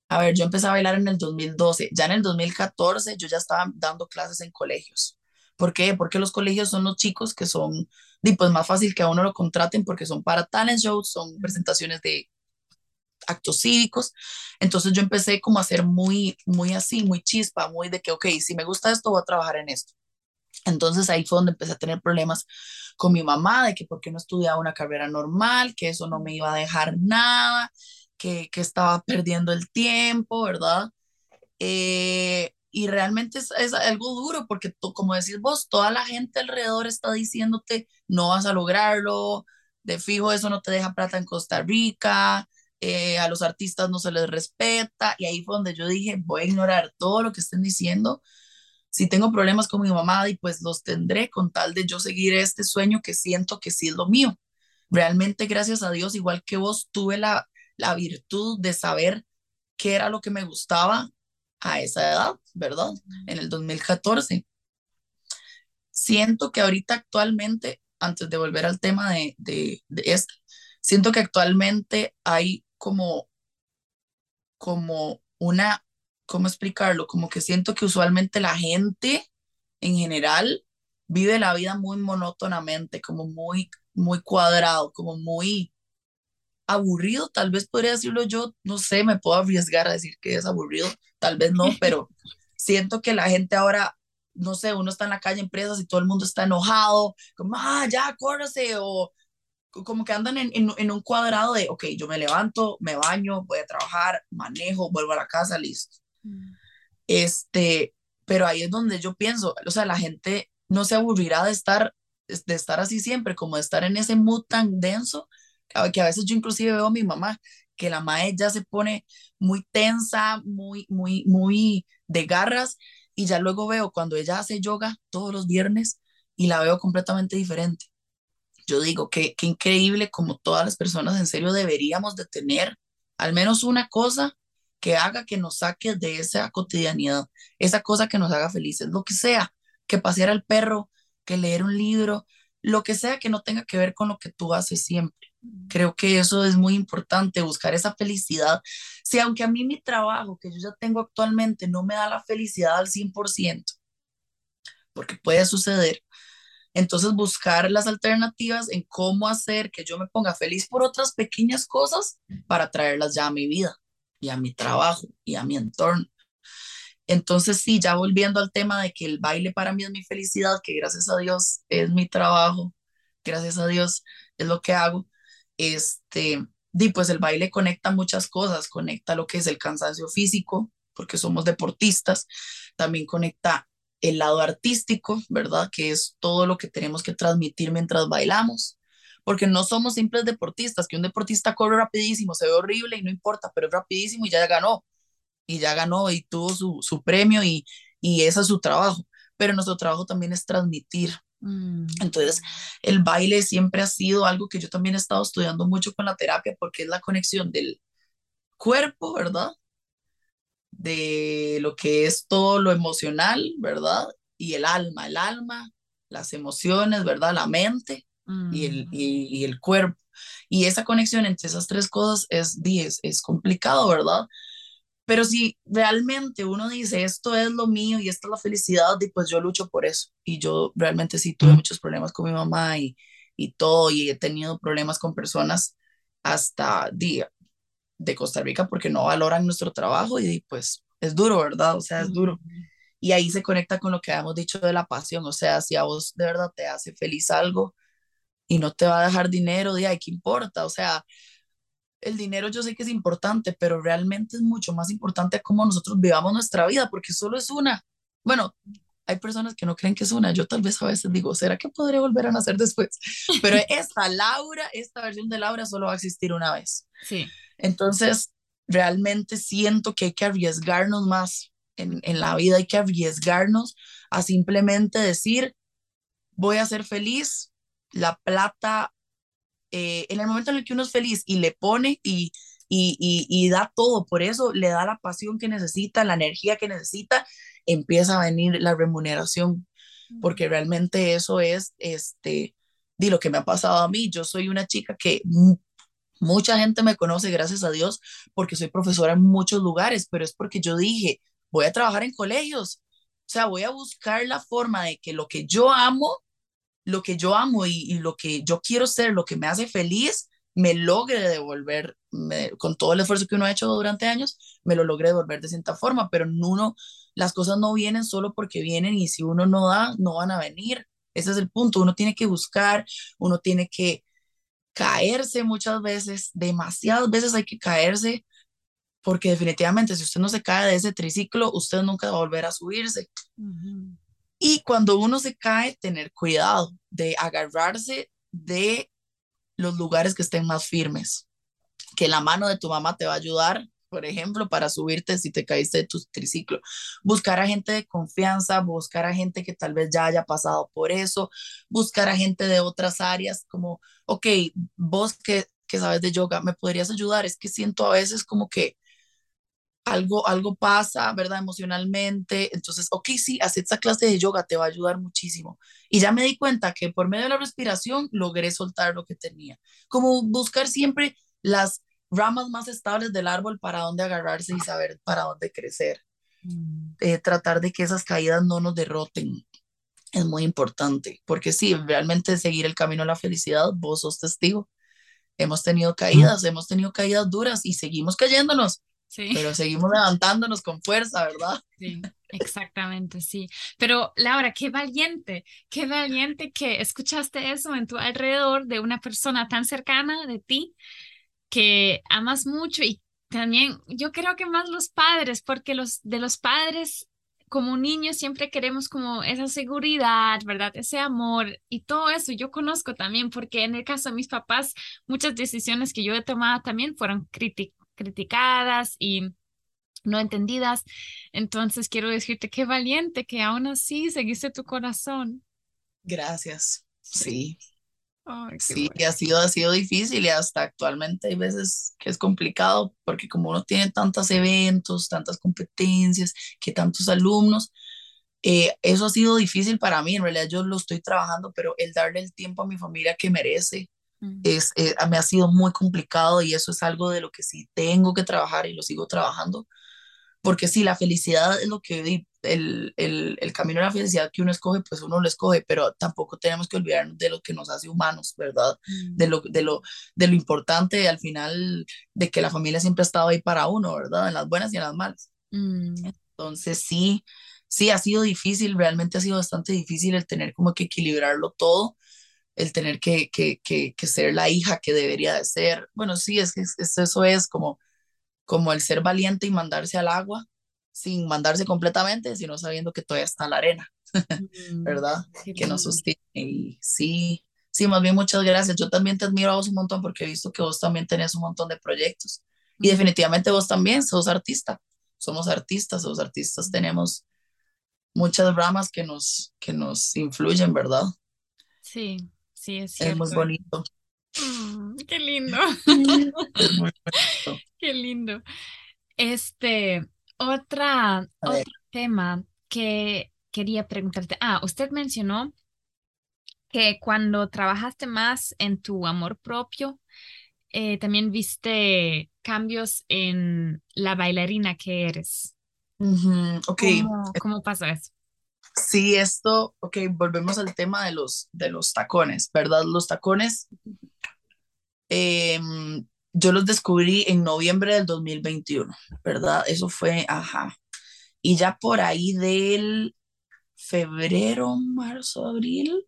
a ver, yo empecé a bailar en el 2012, ya en el 2014 yo ya estaba dando clases en colegios. ¿Por qué? Porque los colegios son los chicos que son, pues más fácil que a uno lo contraten porque son para talent shows, son presentaciones de actos cívicos. Entonces yo empecé como a ser muy, muy así, muy chispa, muy de que, ok, si me gusta esto, voy a trabajar en esto. Entonces ahí fue donde empecé a tener problemas con mi mamá, de que por qué no estudiaba una carrera normal, que eso no me iba a dejar nada, que, que estaba perdiendo el tiempo, ¿verdad? Eh, y realmente es, algo duro porque, tú, como decís vos, toda la gente alrededor está diciéndote, no vas a lograrlo, de fijo eso no te deja plata en Costa Rica, eh, a los artistas no se les respeta, y ahí fue donde yo dije, voy a ignorar todo lo que estén diciendo. Si tengo problemas con mi mamá, y pues los tendré con tal de yo seguir este sueño que siento que sí es lo mío. Realmente, gracias a Dios, igual que vos, tuve la, la virtud de saber qué era lo que me gustaba a esa edad, ¿verdad? En el 2014. Siento que ahorita actualmente, antes de volver al tema de, de, de este, siento que actualmente hay como, como una, ¿cómo explicarlo? Como que siento que usualmente la gente en general vive la vida muy monótonamente, como muy, muy cuadrado, como muy aburrido, tal vez podría decirlo yo, no sé, me puedo arriesgar a decir que es aburrido, tal vez no, (laughs) pero siento que la gente ahora, no sé, uno está en la calle empresas y todo el mundo está enojado, como, ah, ya, córrese, o como que andan en, en, un cuadrado de, ok, yo me levanto, me baño, voy a trabajar, manejo, vuelvo a la casa, listo. Mm. Este, pero ahí es donde yo pienso, o sea, la gente no se aburrirá de estar, de estar así siempre, como de estar en ese mood tan denso, que a veces yo inclusive veo a mi mamá, que la madre ya se pone muy tensa, muy, muy, muy de garras, y ya luego veo cuando ella hace yoga todos los viernes y la veo completamente diferente yo digo que, qué increíble como todas las personas en serio deberíamos de tener al menos una cosa que haga que nos saque de esa cotidianidad, esa cosa que nos haga felices, lo que sea, que pasear al perro, que leer un libro, lo que sea que no tenga que ver con lo que tú haces siempre. Creo que eso es muy importante, buscar esa felicidad. Si aunque a mí mi trabajo que yo ya tengo actualmente no me da la felicidad al 100%, porque puede suceder, entonces, buscar las alternativas en cómo hacer que yo me ponga feliz por otras pequeñas cosas para traerlas ya a mi vida y a mi trabajo y a mi entorno. Entonces, sí, ya volviendo al tema de que el baile para mí es mi felicidad, que gracias a Dios es mi trabajo, gracias a Dios es lo que hago, este, y pues el baile conecta muchas cosas, conecta lo que es el cansancio físico, porque somos deportistas, también conecta el lado artístico, ¿verdad? Que es todo lo que tenemos que transmitir mientras bailamos, porque no somos simples deportistas, que un deportista corre rapidísimo, se ve horrible y no importa, pero es rapidísimo y ya ganó, y ya ganó y tuvo su, su premio y, y ese es su trabajo, pero nuestro trabajo también es transmitir. Mm. Entonces, el baile siempre ha sido algo que yo también he estado estudiando mucho con la terapia porque es la conexión del cuerpo, ¿verdad? De lo que es todo lo emocional, ¿verdad? Y el alma, el alma, las emociones, ¿verdad? La mente y, el, mm. y, el cuerpo. Y esa conexión entre esas tres cosas es, es, es complicado, ¿verdad? Pero si realmente uno dice, esto es lo mío y esta es la felicidad, pues yo lucho por eso. Y yo realmente sí tuve muchos problemas con mi mamá y, y todo, y he tenido problemas con personas hasta día, de Costa Rica porque no valoran nuestro trabajo y pues es duro, ¿verdad? O sea, es duro. Y ahí se conecta con lo que habíamos dicho de la pasión, o sea, si a vos de verdad te hace feliz algo y no te va a dejar dinero, de ahí, ¿qué importa? O sea, el dinero yo sé que es importante, pero realmente es mucho más importante cómo nosotros vivamos nuestra vida, porque solo es una. Bueno, hay personas que no creen que es una. Yo tal vez a veces digo, ¿será que podré volver a nacer después? (laughs) Pero esta Laura, esta versión de Laura solo va a existir una vez. Sí. Entonces, realmente siento que hay que arriesgarnos más en, en la vida hay que arriesgarnos a simplemente decir, voy a ser feliz, la plata, eh, en el momento en el que uno es feliz y le pone y, y, y, y, da todo, por eso le da la pasión que necesita, la energía que necesita, empieza a venir la remuneración, porque realmente eso es, este, di lo que me ha pasado a mí, yo soy una chica que mucha gente me conoce, gracias a Dios, porque soy profesora en muchos lugares, pero es porque yo dije, voy a trabajar en colegios, o sea, voy a buscar la forma de que lo que yo amo, lo que yo amo y, y lo que yo quiero ser, lo que me hace feliz, me logre devolver, me, con todo el esfuerzo que uno ha hecho durante años, me lo logre devolver de cierta forma, pero uno, las cosas no vienen solo porque vienen y si uno no da, no van a venir. Ese es el punto, uno tiene que buscar, uno tiene que caerse muchas veces, demasiadas veces hay que caerse, porque definitivamente si usted no se cae de ese triciclo, usted nunca va a volver a subirse. Uh -huh. Y cuando uno se cae, tener cuidado de agarrarse de los lugares que estén más firmes, que la mano de tu mamá te va a ayudar, por ejemplo, para subirte si te caíste de tu triciclo. Buscar a gente de confianza, buscar a gente que tal vez ya haya pasado por eso, buscar a gente de otras áreas, como, ok, vos que, que sabes de yoga, ¿me podrías ayudar? Es que siento a veces como que algo, algo pasa, ¿verdad? Emocionalmente. Entonces, ok, sí, hacer esta clase de yoga te va a ayudar muchísimo. Y ya me di cuenta que por medio de la respiración logré soltar lo que tenía. Como buscar siempre las ramas más estables del árbol para dónde agarrarse y saber para dónde crecer. Mm. Eh, tratar de que esas caídas no nos derroten es muy importante, porque sí, realmente seguir el camino a la felicidad, vos sos testigo. Hemos tenido caídas, hemos tenido caídas duras y seguimos cayéndonos Sí. Pero seguimos levantándonos con fuerza, ¿verdad? Sí, exactamente, sí. Pero Laura, qué valiente, qué valiente que escuchaste eso en tu alrededor de una persona tan cercana de ti que amas mucho y también yo creo que más los padres, porque los de los padres como niños siempre queremos como esa seguridad, ¿verdad? Ese amor y todo eso yo conozco también porque en el caso de mis papás muchas decisiones que yo he tomado también fueron criticadas y no entendidas. Entonces quiero decirte qué valiente que aún así seguiste tu corazón. Gracias. Sí. Ay, sí, bueno. ha sido, ha sido difícil y hasta actualmente hay veces que es complicado porque como uno tiene tantos eventos, tantas competencias, que tantos alumnos, eh, eso ha sido difícil para mí. En realidad yo lo estoy trabajando, pero el darle el tiempo a mi familia que merece, es, eh, me ha sido muy complicado y eso es algo de lo que sí tengo que trabajar y lo sigo trabajando, porque sí, la felicidad es lo que, el, el, el camino de la felicidad que uno escoge, pues uno lo escoge, pero tampoco tenemos que olvidarnos de lo que nos hace humanos, ¿verdad? Mm. De, lo, de, lo, de lo importante al final, de que la familia siempre ha estado ahí para uno, ¿verdad? En las buenas y en las malas. Mm. Entonces sí, sí, ha sido difícil, realmente ha sido bastante difícil el tener como que equilibrarlo todo el tener que, que, que, que, ser la hija que debería de ser. Bueno, sí, es que es, eso es como, como el ser valiente y mandarse al agua sin mandarse completamente, sino sabiendo que todavía está la arena, mm, ¿verdad? que nos sostiene. Y sí, sí, más bien muchas gracias. Yo también te admiro a vos un montón porque he visto que vos también tenés un montón de proyectos. Y definitivamente vos también sos artista. Somos artistas, los artistas tenemos muchas ramas que nos, que nos influyen, ¿verdad? Sí, Sí, es cierto. Es muy bonito. Mm, qué lindo. (laughs) es muy (laughs) bonito. Qué lindo. Este, otra, otro tema que quería preguntarte. Ah, usted mencionó que cuando trabajaste más en tu amor propio, eh, también viste cambios en la bailarina que eres. Uh -huh. Ok. ¿Cómo, ¿Cómo pasa eso? Sí, esto, ok, volvemos al tema de los, de los tacones, ¿verdad? Los tacones, eh, yo los descubrí en noviembre del 2021, ¿verdad? Eso fue, ajá. Y ya por ahí del febrero, marzo, abril,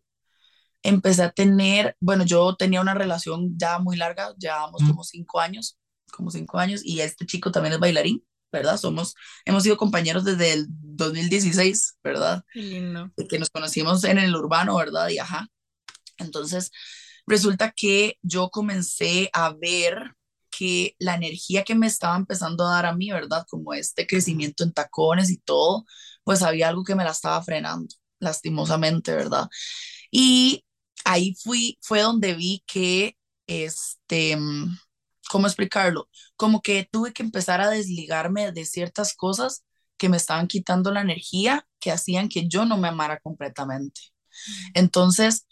empecé a tener, bueno, yo tenía una relación ya muy larga, llevábamos mm. como cinco años, como cinco años, y este chico también es bailarín. ¿verdad? Somos, hemos sido compañeros desde el 2016, ¿verdad? Qué lindo. Que nos conocimos en el urbano, ¿verdad? Y ajá. Entonces, resulta que yo comencé a ver que la energía que me estaba empezando a dar a mí, ¿verdad? Como este crecimiento en tacones y todo, pues había algo que me la estaba frenando, lastimosamente, ¿verdad? Y ahí fui, fue donde vi que, este, ¿cómo explicarlo? Como que tuve que empezar a desligarme de ciertas cosas que me estaban quitando la energía, que hacían que yo no me amara completamente. Mm. Entonces,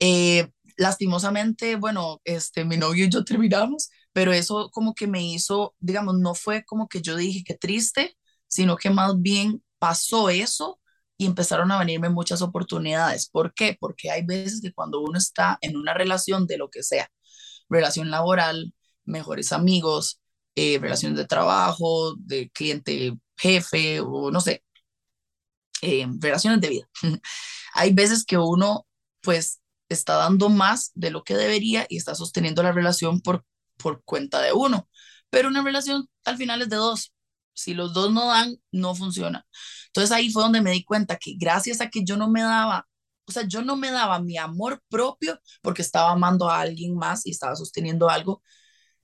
eh, lastimosamente, bueno, este, mi novio y yo (laughs) terminamos, pero eso como que me hizo, digamos, no fue como que yo dije que triste, sino que más bien pasó eso y empezaron a venirme muchas oportunidades. ¿Por qué? Porque hay veces que cuando uno está en una relación de lo que sea, relación laboral, mejores amigos, eh, relaciones de trabajo, de cliente jefe o no sé, eh, relaciones de vida. (laughs) hay veces que uno pues está dando más de lo que debería y está sosteniendo la relación por, por cuenta de uno. Pero una relación al final es de dos. Si los dos no dan, no funciona. Entonces ahí fue donde me di cuenta que gracias a que yo no me daba, o sea, yo no me daba mi amor propio porque estaba amando a alguien más y estaba sosteniendo algo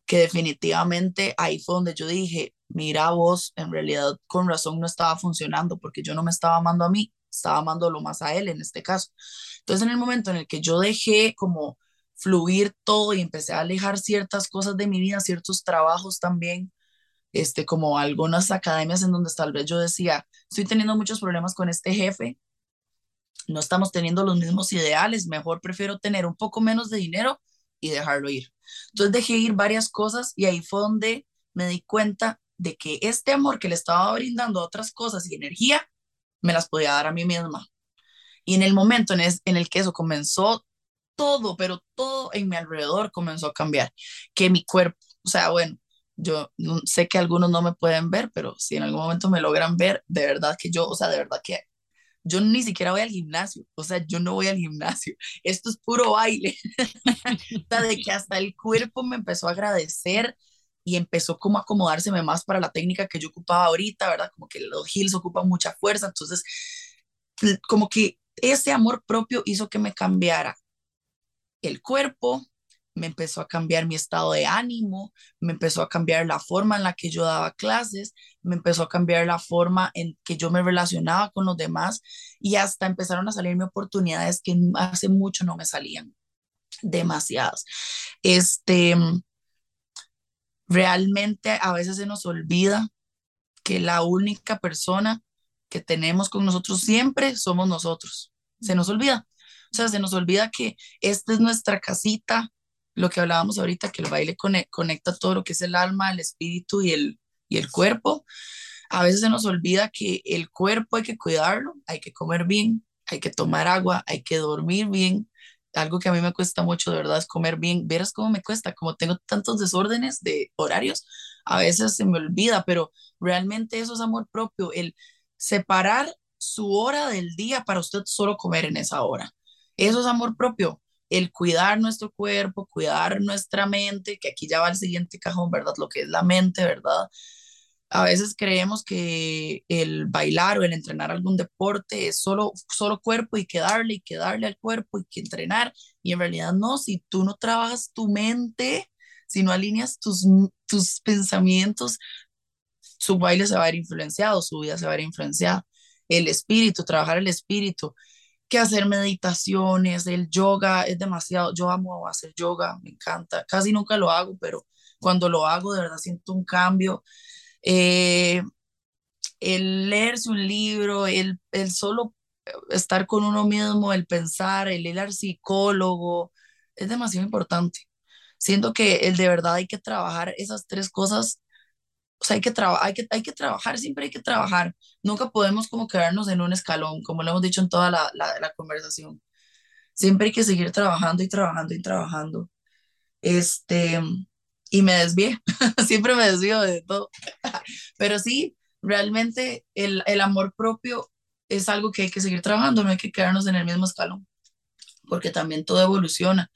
que definitivamente ahí fue donde yo dije, mira vos, en realidad con razón no estaba funcionando porque yo no me estaba amando a mí, estaba amándolo más a él en este caso. Entonces en el momento en el que yo dejé como fluir todo y empecé a alejar ciertas cosas de mi vida, ciertos trabajos también, este, como algunas academias en donde tal vez yo decía, estoy teniendo muchos problemas con este jefe, no estamos teniendo los mismos ideales, mejor prefiero tener un poco menos de dinero y dejarlo ir. Entonces dejé ir varias cosas y ahí fue donde me di cuenta de que este amor que le estaba brindando a otras cosas y energía, me las podía dar a mí misma. Y en el momento en, el que eso comenzó, todo, pero todo en mi alrededor comenzó a cambiar. Que mi cuerpo, o sea, bueno, yo sé que algunos no me pueden ver, pero si en algún momento me logran ver, de verdad que yo, o sea, de verdad que yo ni siquiera voy al gimnasio, o sea, yo no voy al gimnasio, esto es puro baile, (laughs) o sea, de que hasta el cuerpo me empezó a agradecer y empezó como a acomodárseme más para la técnica que yo ocupaba ahorita, ¿verdad? Como que los heels ocupan mucha fuerza, entonces, como que ese amor propio hizo que me cambiara el cuerpo, me empezó a cambiar mi estado de ánimo, me empezó a cambiar la forma en la que yo daba clases, me empezó a cambiar la forma en que yo me relacionaba con los demás y hasta empezaron a salirme oportunidades que hace mucho no me salían, demasiadas. Este, realmente a veces se nos olvida que la única persona que tenemos con nosotros siempre somos nosotros. Se nos olvida. O sea, se nos olvida que esta es nuestra casita, lo que hablábamos ahorita, que el baile conecta todo lo que es el alma, el espíritu y el, y el cuerpo. A veces se nos olvida que el cuerpo hay que cuidarlo, hay que comer bien, hay que tomar agua, hay que dormir bien. Algo que a mí me cuesta mucho, de verdad, es comer bien. Verás cómo me cuesta, como tengo tantos desórdenes de horarios, a veces se me olvida, pero realmente eso es amor propio, el separar su hora del día para usted solo comer en esa hora. Eso es amor propio el cuidar nuestro cuerpo, cuidar nuestra mente, que aquí ya va el siguiente cajón, ¿verdad? Lo que es la mente, ¿verdad? A veces creemos que el bailar o el entrenar algún deporte es solo, solo cuerpo y que darle y que darle al cuerpo y que entrenar. Y en realidad no, si tú no trabajas tu mente, si no alineas tus, tus pensamientos, su baile se va a ver influenciado, su vida se va a ver influenciada. El espíritu, trabajar el espíritu que hacer meditaciones, el yoga es demasiado, yo amo hacer yoga, me encanta, casi nunca lo hago, pero cuando lo hago de verdad siento un cambio. Eh, el leerse un libro, el, el solo estar con uno mismo, el pensar, el ir al psicólogo, es demasiado importante. Siento que el de verdad hay que trabajar esas tres cosas o sea, hay que, hay, que, hay que trabajar, siempre hay que trabajar. Nunca podemos como quedarnos en un escalón, como lo hemos dicho en toda la, la, la conversación. Siempre hay que seguir trabajando y trabajando y trabajando. Este, y me desvié, (laughs) siempre me desvío de todo. (laughs) Pero sí, realmente el, el amor propio es algo que hay que seguir trabajando, no hay que quedarnos en el mismo escalón, porque también todo evoluciona.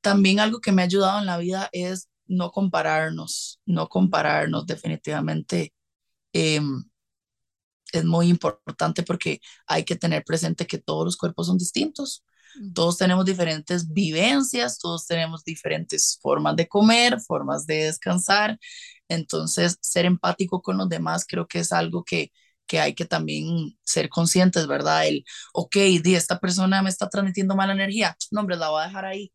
También algo que me ha ayudado en la vida es no compararnos, no compararnos definitivamente. Em, es muy importante porque hay que tener presente que todos los cuerpos son distintos. Todos tenemos diferentes vivencias, todos tenemos diferentes formas de comer, formas de descansar. Entonces, ser empático con los demás creo que es algo que, que hay que también ser conscientes, ¿verdad? El, ok, di, esta persona me está transmitiendo mala energía, no, hombre, la voy a dejar ahí.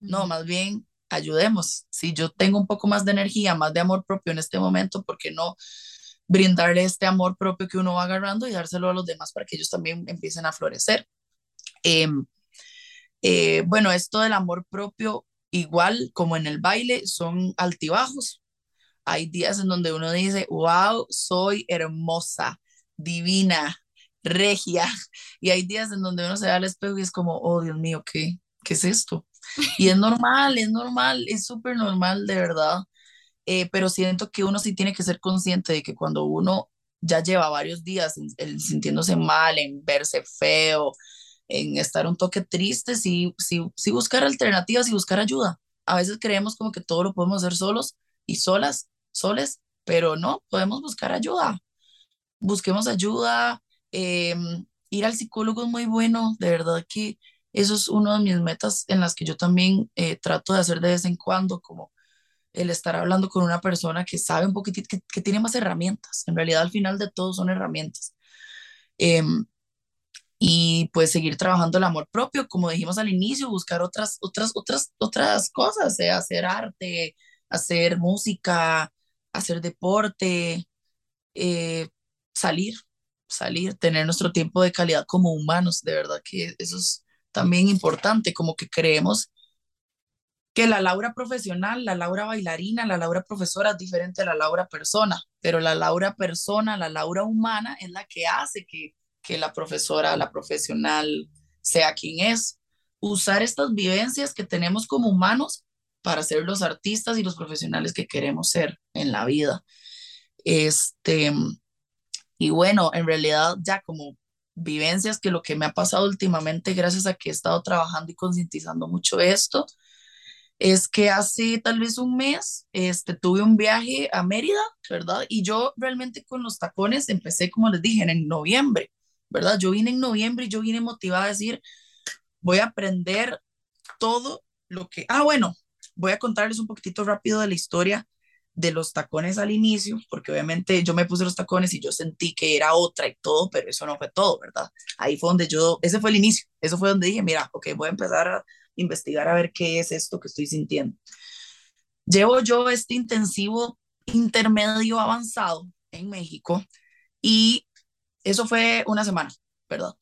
No, más bien, ayudemos. Si yo tengo un poco más de energía, más de amor propio en este momento, ¿por qué no brindarle este amor propio que uno va agarrando y dárselo a los demás para que ellos también empiecen a florecer? Em, eh, bueno, esto del amor propio, igual como en el baile, son altibajos. Hay días en donde uno dice, wow, soy hermosa, divina, regia. (laughs) Y hay días en donde uno se da al espejo y es como, oh Dios mío, ¿qué, qué es esto? Y es normal, es normal, es súper normal, de verdad. Eh, pero siento que uno sí tiene que ser consciente de que cuando uno ya lleva varios días sintiéndose mal, en verse feo, en estar un toque triste, sí, sí, sí buscar alternativas y buscar ayuda. A veces creemos como que todo lo podemos hacer solos y solas, soles, pero no, podemos buscar ayuda. Busquemos ayuda. Em, ir al psicólogo es muy bueno, de verdad que eso es una de mis metas en las que yo también eh, trato de hacer de vez en cuando, como el estar hablando con una persona que sabe un poquitito, que, tiene más herramientas. En realidad, al final de todo son herramientas. Em, y pues seguir trabajando el amor propio, como dijimos al inicio, buscar otras, otras, otras, otras cosas, eh, hacer arte, hacer música, hacer deporte, eh, salir, salir, tener nuestro tiempo de calidad como humanos, de verdad que eso es también importante, como que creemos que la Laura profesional, la Laura bailarina, la Laura profesora es diferente a la Laura persona, pero la Laura persona, la Laura humana es la que hace que, que la profesora, la profesional sea quien es. Usar estas vivencias que tenemos como humanos para ser los artistas y los profesionales que queremos ser en la vida. Este, y bueno, en realidad ya como vivencias que lo que me ha pasado últimamente, gracias a que he estado trabajando y concientizando mucho esto, es que hace tal vez un mes este, tuve un viaje a Mérida, ¿verdad? Y yo realmente con los tacones empecé, como les dije, en noviembre, ¿verdad? Yo vine en noviembre y yo vine motivada a decir, voy a aprender todo lo que... Ah, bueno, voy a contarles un poquitito rápido de la historia de los tacones al inicio, porque obviamente yo me puse los tacones y yo sentí que era otra y todo, pero eso no fue todo, ¿verdad? Ahí fue donde yo, ese fue el inicio, eso fue donde dije, mira, ok, voy a empezar a investigar a ver qué es esto que estoy sintiendo. Llevo yo este intensivo intermedio avanzado en México y eso fue una semana, ¿verdad?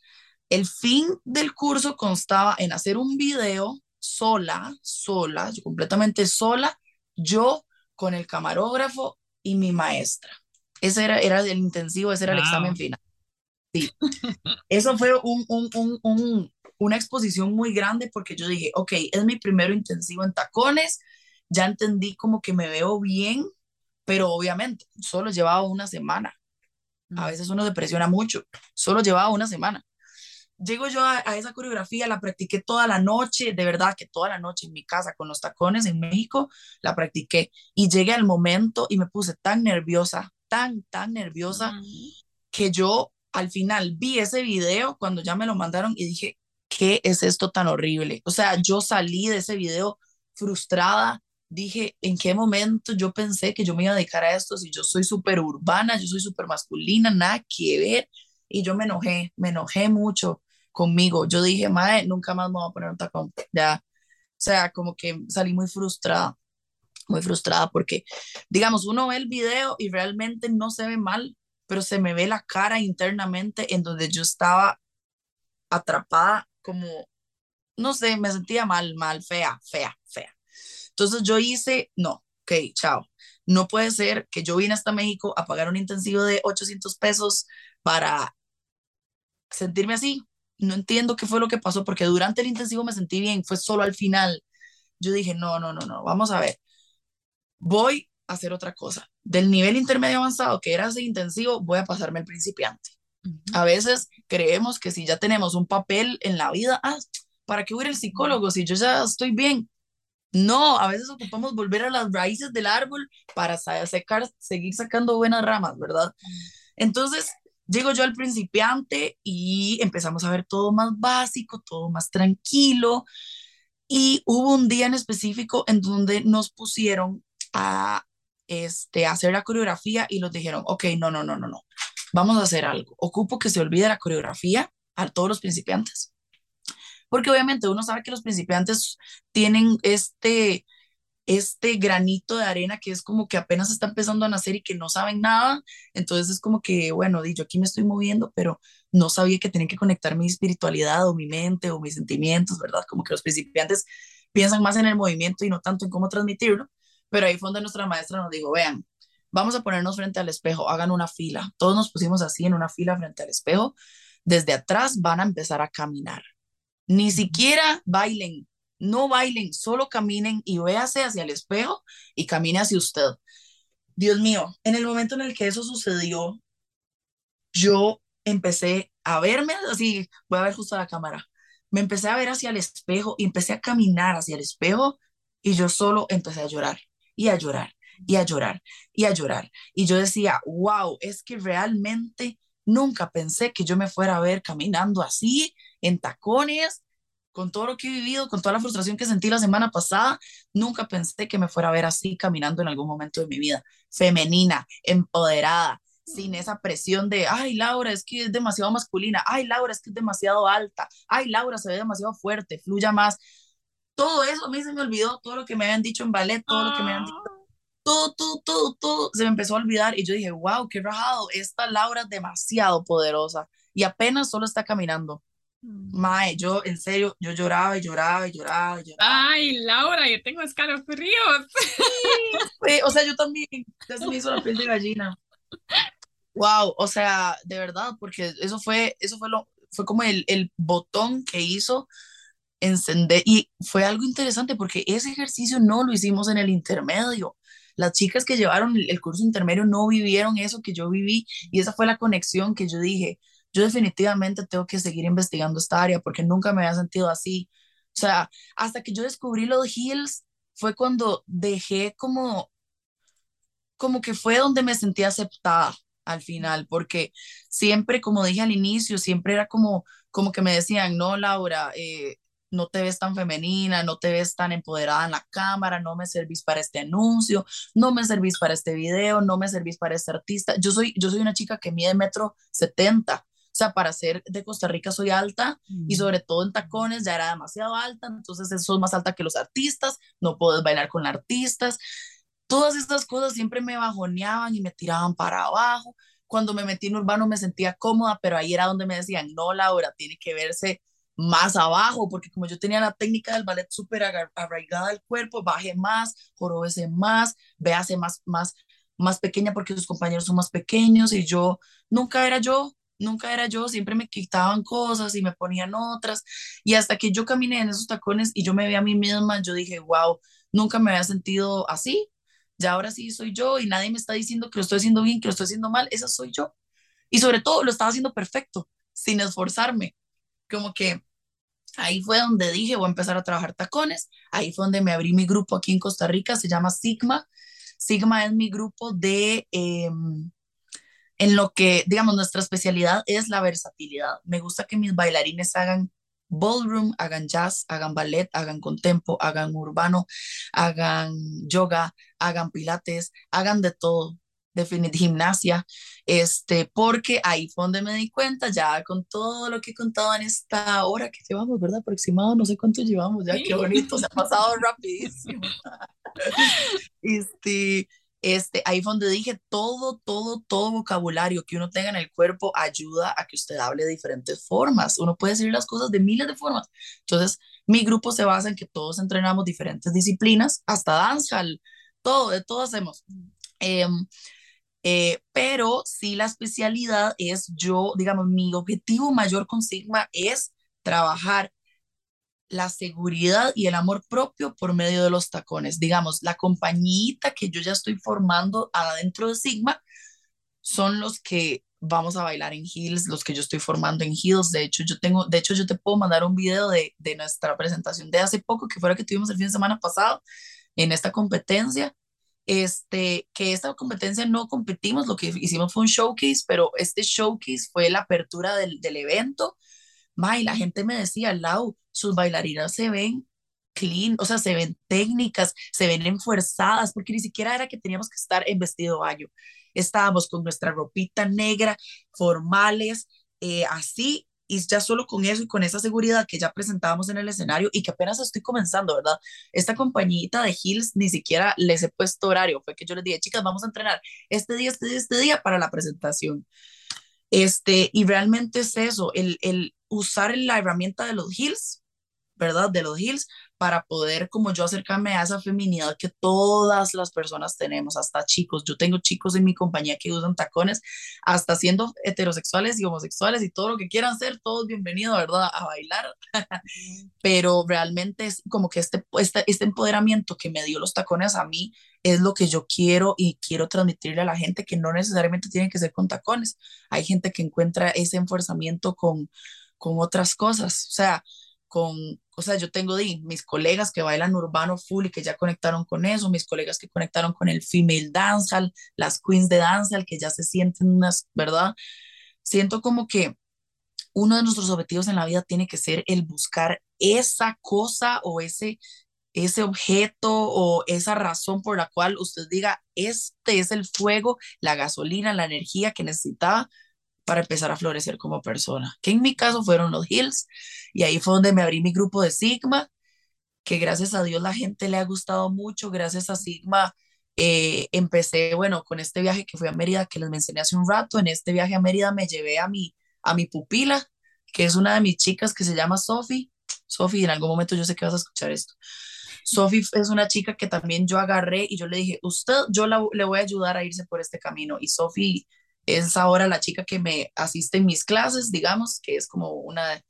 El fin del curso constaba en hacer un video sola, sola, yo completamente sola, yo con el camarógrafo y mi maestra. Ese era, era el intensivo, ese era el examen final. Sí, eso fue un, un, un, una exposición muy grande porque yo dije, ok, es mi primero intensivo en tacones, ya entendí como que me veo bien, pero obviamente solo llevaba una semana. A veces uno se presiona mucho, solo llevaba una semana. Llego yo a, esa coreografía, la practiqué toda la noche, de verdad que toda la noche en mi casa con los tacones en México, la practiqué y llegué al momento y me puse tan nerviosa, tan, tan nerviosa, que yo al final vi ese video cuando ya me lo mandaron y dije, ¿qué es esto tan horrible? O sea, yo salí de ese video frustrada, dije, ¿en qué momento yo pensé que yo me iba a dedicar a esto si yo soy súper urbana, yo soy súper masculina, nada que ver? Y yo me enojé, me enojé mucho conmigo. Yo dije, madre, nunca más me voy a poner un tacón. Ya, o sea, como que salí muy frustrada, muy frustrada porque, digamos, uno ve el video y realmente no se ve mal, pero se me ve la cara internamente en donde yo estaba atrapada como, no sé, me sentía mal, mal, fea, fea, fea. Entonces yo hice, no, ok, chao. No puede ser que yo vine hasta México a pagar un intensivo de 800 pesos para sentirme así no entiendo qué fue lo que pasó, porque durante el intensivo me sentí bien, fue solo al final. Yo dije, no, no, no, no, vamos a ver. Voy a hacer otra cosa. Del nivel intermedio avanzado, que era ese intensivo, voy a pasarme el principiante. A veces creemos que si ya tenemos un papel en la vida, ah, ¿para qué voy al psicólogo si yo ya estoy bien? No, a veces ocupamos volver a las raíces del árbol para secar, seguir sacando buenas ramas, ¿verdad? Entonces, Llego yo al principiante y empezamos a ver todo más básico, todo más tranquilo. Y hubo un día en específico en donde nos pusieron a este, hacer la coreografía y nos dijeron, ok, no, no, no, no, no, vamos a hacer algo. Ocupo que se olvide la coreografía a todos los principiantes. Porque obviamente uno sabe que los principiantes tienen este, este granito de arena que es como que apenas está empezando a nacer y que no saben nada. Entonces es como que, bueno, yo aquí me estoy moviendo, pero no sabía que tenía que conectar mi espiritualidad o mi mente o mis sentimientos, ¿verdad? Como que los principiantes piensan más en el movimiento y no tanto en cómo transmitirlo. Pero ahí fue donde nuestra maestra nos dijo, vean, vamos a ponernos frente al espejo, hagan una fila. Todos nos pusimos así en una fila frente al espejo. Desde atrás van a empezar a caminar. Ni siquiera bailen, no bailen, solo caminen y véase hacia el espejo y camine hacia usted. Dios mío, en el momento en el que eso sucedió, yo empecé a verme así, voy a ver justo a la cámara, me empecé a ver hacia el espejo y empecé a caminar hacia el espejo y yo solo empecé a llorar y a llorar y a llorar y a llorar. Y yo decía, wow, es que realmente nunca pensé que yo me fuera a ver caminando así, en tacones, con todo lo que he vivido, con toda la frustración que sentí la semana pasada, nunca pensé que me fuera a ver así caminando en algún momento de mi vida, femenina, empoderada, sin esa presión de, ay, Laura, es que es demasiado masculina, ay, Laura, es que es demasiado alta, ay, Laura, se ve demasiado fuerte, fluya más. Todo eso a mí se me olvidó, todo lo que me habían dicho en ballet, todo lo que me habían dicho, todo, todo, todo, todo se me empezó a olvidar y yo dije, wow, qué rajado, esta Laura es demasiado poderosa y apenas solo está caminando. Mm. Mae, yo en serio, yo lloraba y lloraba y lloraba y lloraba. Ay, Laura, yo tengo escalofríos. Sí, o sea, yo también, ya se me hizo la piel de gallina. Wow, o sea, de verdad, porque eso fue, eso fue lo, fue como el, el botón que hizo encender, y fue algo interesante porque ese ejercicio no lo hicimos en el intermedio. Las chicas que llevaron el, el curso intermedio no vivieron eso que yo viví, y esa fue la conexión que yo dije, yo definitivamente tengo que seguir investigando esta área porque nunca me había sentido así. O sea, hasta que yo descubrí los heels fue cuando dejé como, como que fue donde me sentí aceptada al final, porque siempre, como dije al inicio, siempre era como, como que me decían, no, Laura, eh, no te ves tan femenina, no te ves tan empoderada en la cámara, no me servís para este anuncio, no me servís para este video, no me servís para este artista. Yo soy, yo soy una chica que mide metro setenta, sea, para ser de Costa Rica soy alta y sobre todo en tacones ya era demasiado alta, entonces eso es más alta que los artistas, no puedes bailar con artistas. Todas estas cosas siempre me bajoneaban y me tiraban para abajo. Cuando me metí en urbano me sentía cómoda, pero ahí era donde me decían, no, Laura, tiene que verse más abajo, porque como yo tenía la técnica del ballet súper arraigada al cuerpo, baje más, jorobese más, véase más, más, más pequeña porque sus compañeros son más pequeños y yo nunca era yo, nunca era yo, siempre me quitaban cosas y me ponían otras. Y hasta que yo caminé en esos tacones y yo me vi a mí misma, yo dije, wow, nunca me había sentido así ya ahora sí soy yo y nadie me está diciendo que lo estoy haciendo bien, que lo estoy haciendo mal, esa soy yo. Y sobre todo lo estaba haciendo perfecto, sin esforzarme. Como que ahí fue donde dije, voy a empezar a trabajar tacones, ahí fue donde me abrí mi grupo aquí en Costa Rica, se llama Sigma. Sigma es mi grupo de, em, en lo que, digamos, nuestra especialidad es la versatilidad. Me gusta que mis bailarines hagan ballroom, hagan jazz, hagan ballet, hagan contempo, hagan urbano, hagan yoga, hagan pilates, hagan de todo, definitivamente gimnasia, este, porque ahí fue donde me di cuenta, ya con todo lo que he contado en esta hora que llevamos, ¿verdad? Aproximado, no sé cuánto llevamos, ya qué bonito, se ha pasado rapidísimo. (laughs) este, este, ahí fue donde dije todo, todo, todo vocabulario que uno tenga en el cuerpo ayuda a que usted hable de diferentes formas. Uno puede decir las cosas de miles de formas. Entonces, mi grupo se basa en que todos entrenamos diferentes disciplinas, hasta danza, todo, de todo hacemos. Em, eh, pero sí la especialidad es yo, digamos, mi objetivo mayor con Sigma es trabajar la seguridad y el amor propio por medio de los tacones. Digamos, la compañita que yo ya estoy formando adentro de Sigma son los que vamos a bailar en heels, los que yo estoy formando en heels. De hecho, yo tengo, de hecho, yo te puedo mandar un video de, de nuestra presentación de hace poco, que fue la que tuvimos el fin de semana pasado en esta competencia. este, que esta competencia no competimos, lo que hicimos fue un showcase, pero este showcase fue la apertura del, del evento. Ma, y la gente me decía, Lau, sus bailarinas se ven clean, o sea, se ven técnicas, se ven enfuerzadas, porque ni siquiera era que teníamos que estar en vestido baño. Estábamos con nuestra ropita negra, formales, eh, así, y ya solo con eso y con esa seguridad que ya presentábamos en el escenario y que apenas estoy comenzando, ¿verdad? Esta compañita de Hills ni siquiera les he puesto horario, fue que yo les dije, chicas, vamos a entrenar este día, este día, este día para la presentación. Este, y realmente es eso, el, el usar la herramienta de los Hills, ¿verdad? De los Hills para poder como yo acercarme a esa feminidad que todas las personas tenemos, hasta chicos. Yo tengo chicos en mi compañía que usan tacones, hasta siendo heterosexuales y homosexuales y todo lo que quieran ser, todos bienvenidos, ¿verdad? A bailar. (laughs) Pero realmente es como que este, este, este empoderamiento que me dio los tacones a mí es lo que yo quiero y quiero transmitirle a la gente que no necesariamente tiene que ser con tacones. Hay gente que encuentra ese enforzamiento con, con otras cosas. O sea, con, o sea, yo tengo de mis colegas que bailan urbano full y que ya conectaron con eso, mis colegas que conectaron con el female dancehall, las queens de dancehall que ya se sienten unas, ¿verdad? Siento como que uno de nuestros objetivos en la vida tiene que ser el buscar esa cosa o ese ese objeto o esa razón por la cual usted diga, este es el fuego, la gasolina, la energía que necesitaba para empezar a florecer como persona, que en mi caso fueron los Hills, y ahí fue donde me abrí mi grupo de Sigma, que gracias a Dios la gente le ha gustado mucho, gracias a Sigma eh, empecé, bueno, con este viaje que fui a Mérida, que les mencioné hace un rato, en este viaje a Mérida me llevé a mi, a mi pupila, que es una de mis chicas que se llama Sophie, Sophie, en algún momento yo sé que vas a escuchar esto. Sophie es una chica que también yo agarré y yo le dije, usted, yo le voy a ayudar a irse por este camino. Y Sophie es ahora la chica que me asiste en mis clases, digamos, que es como una,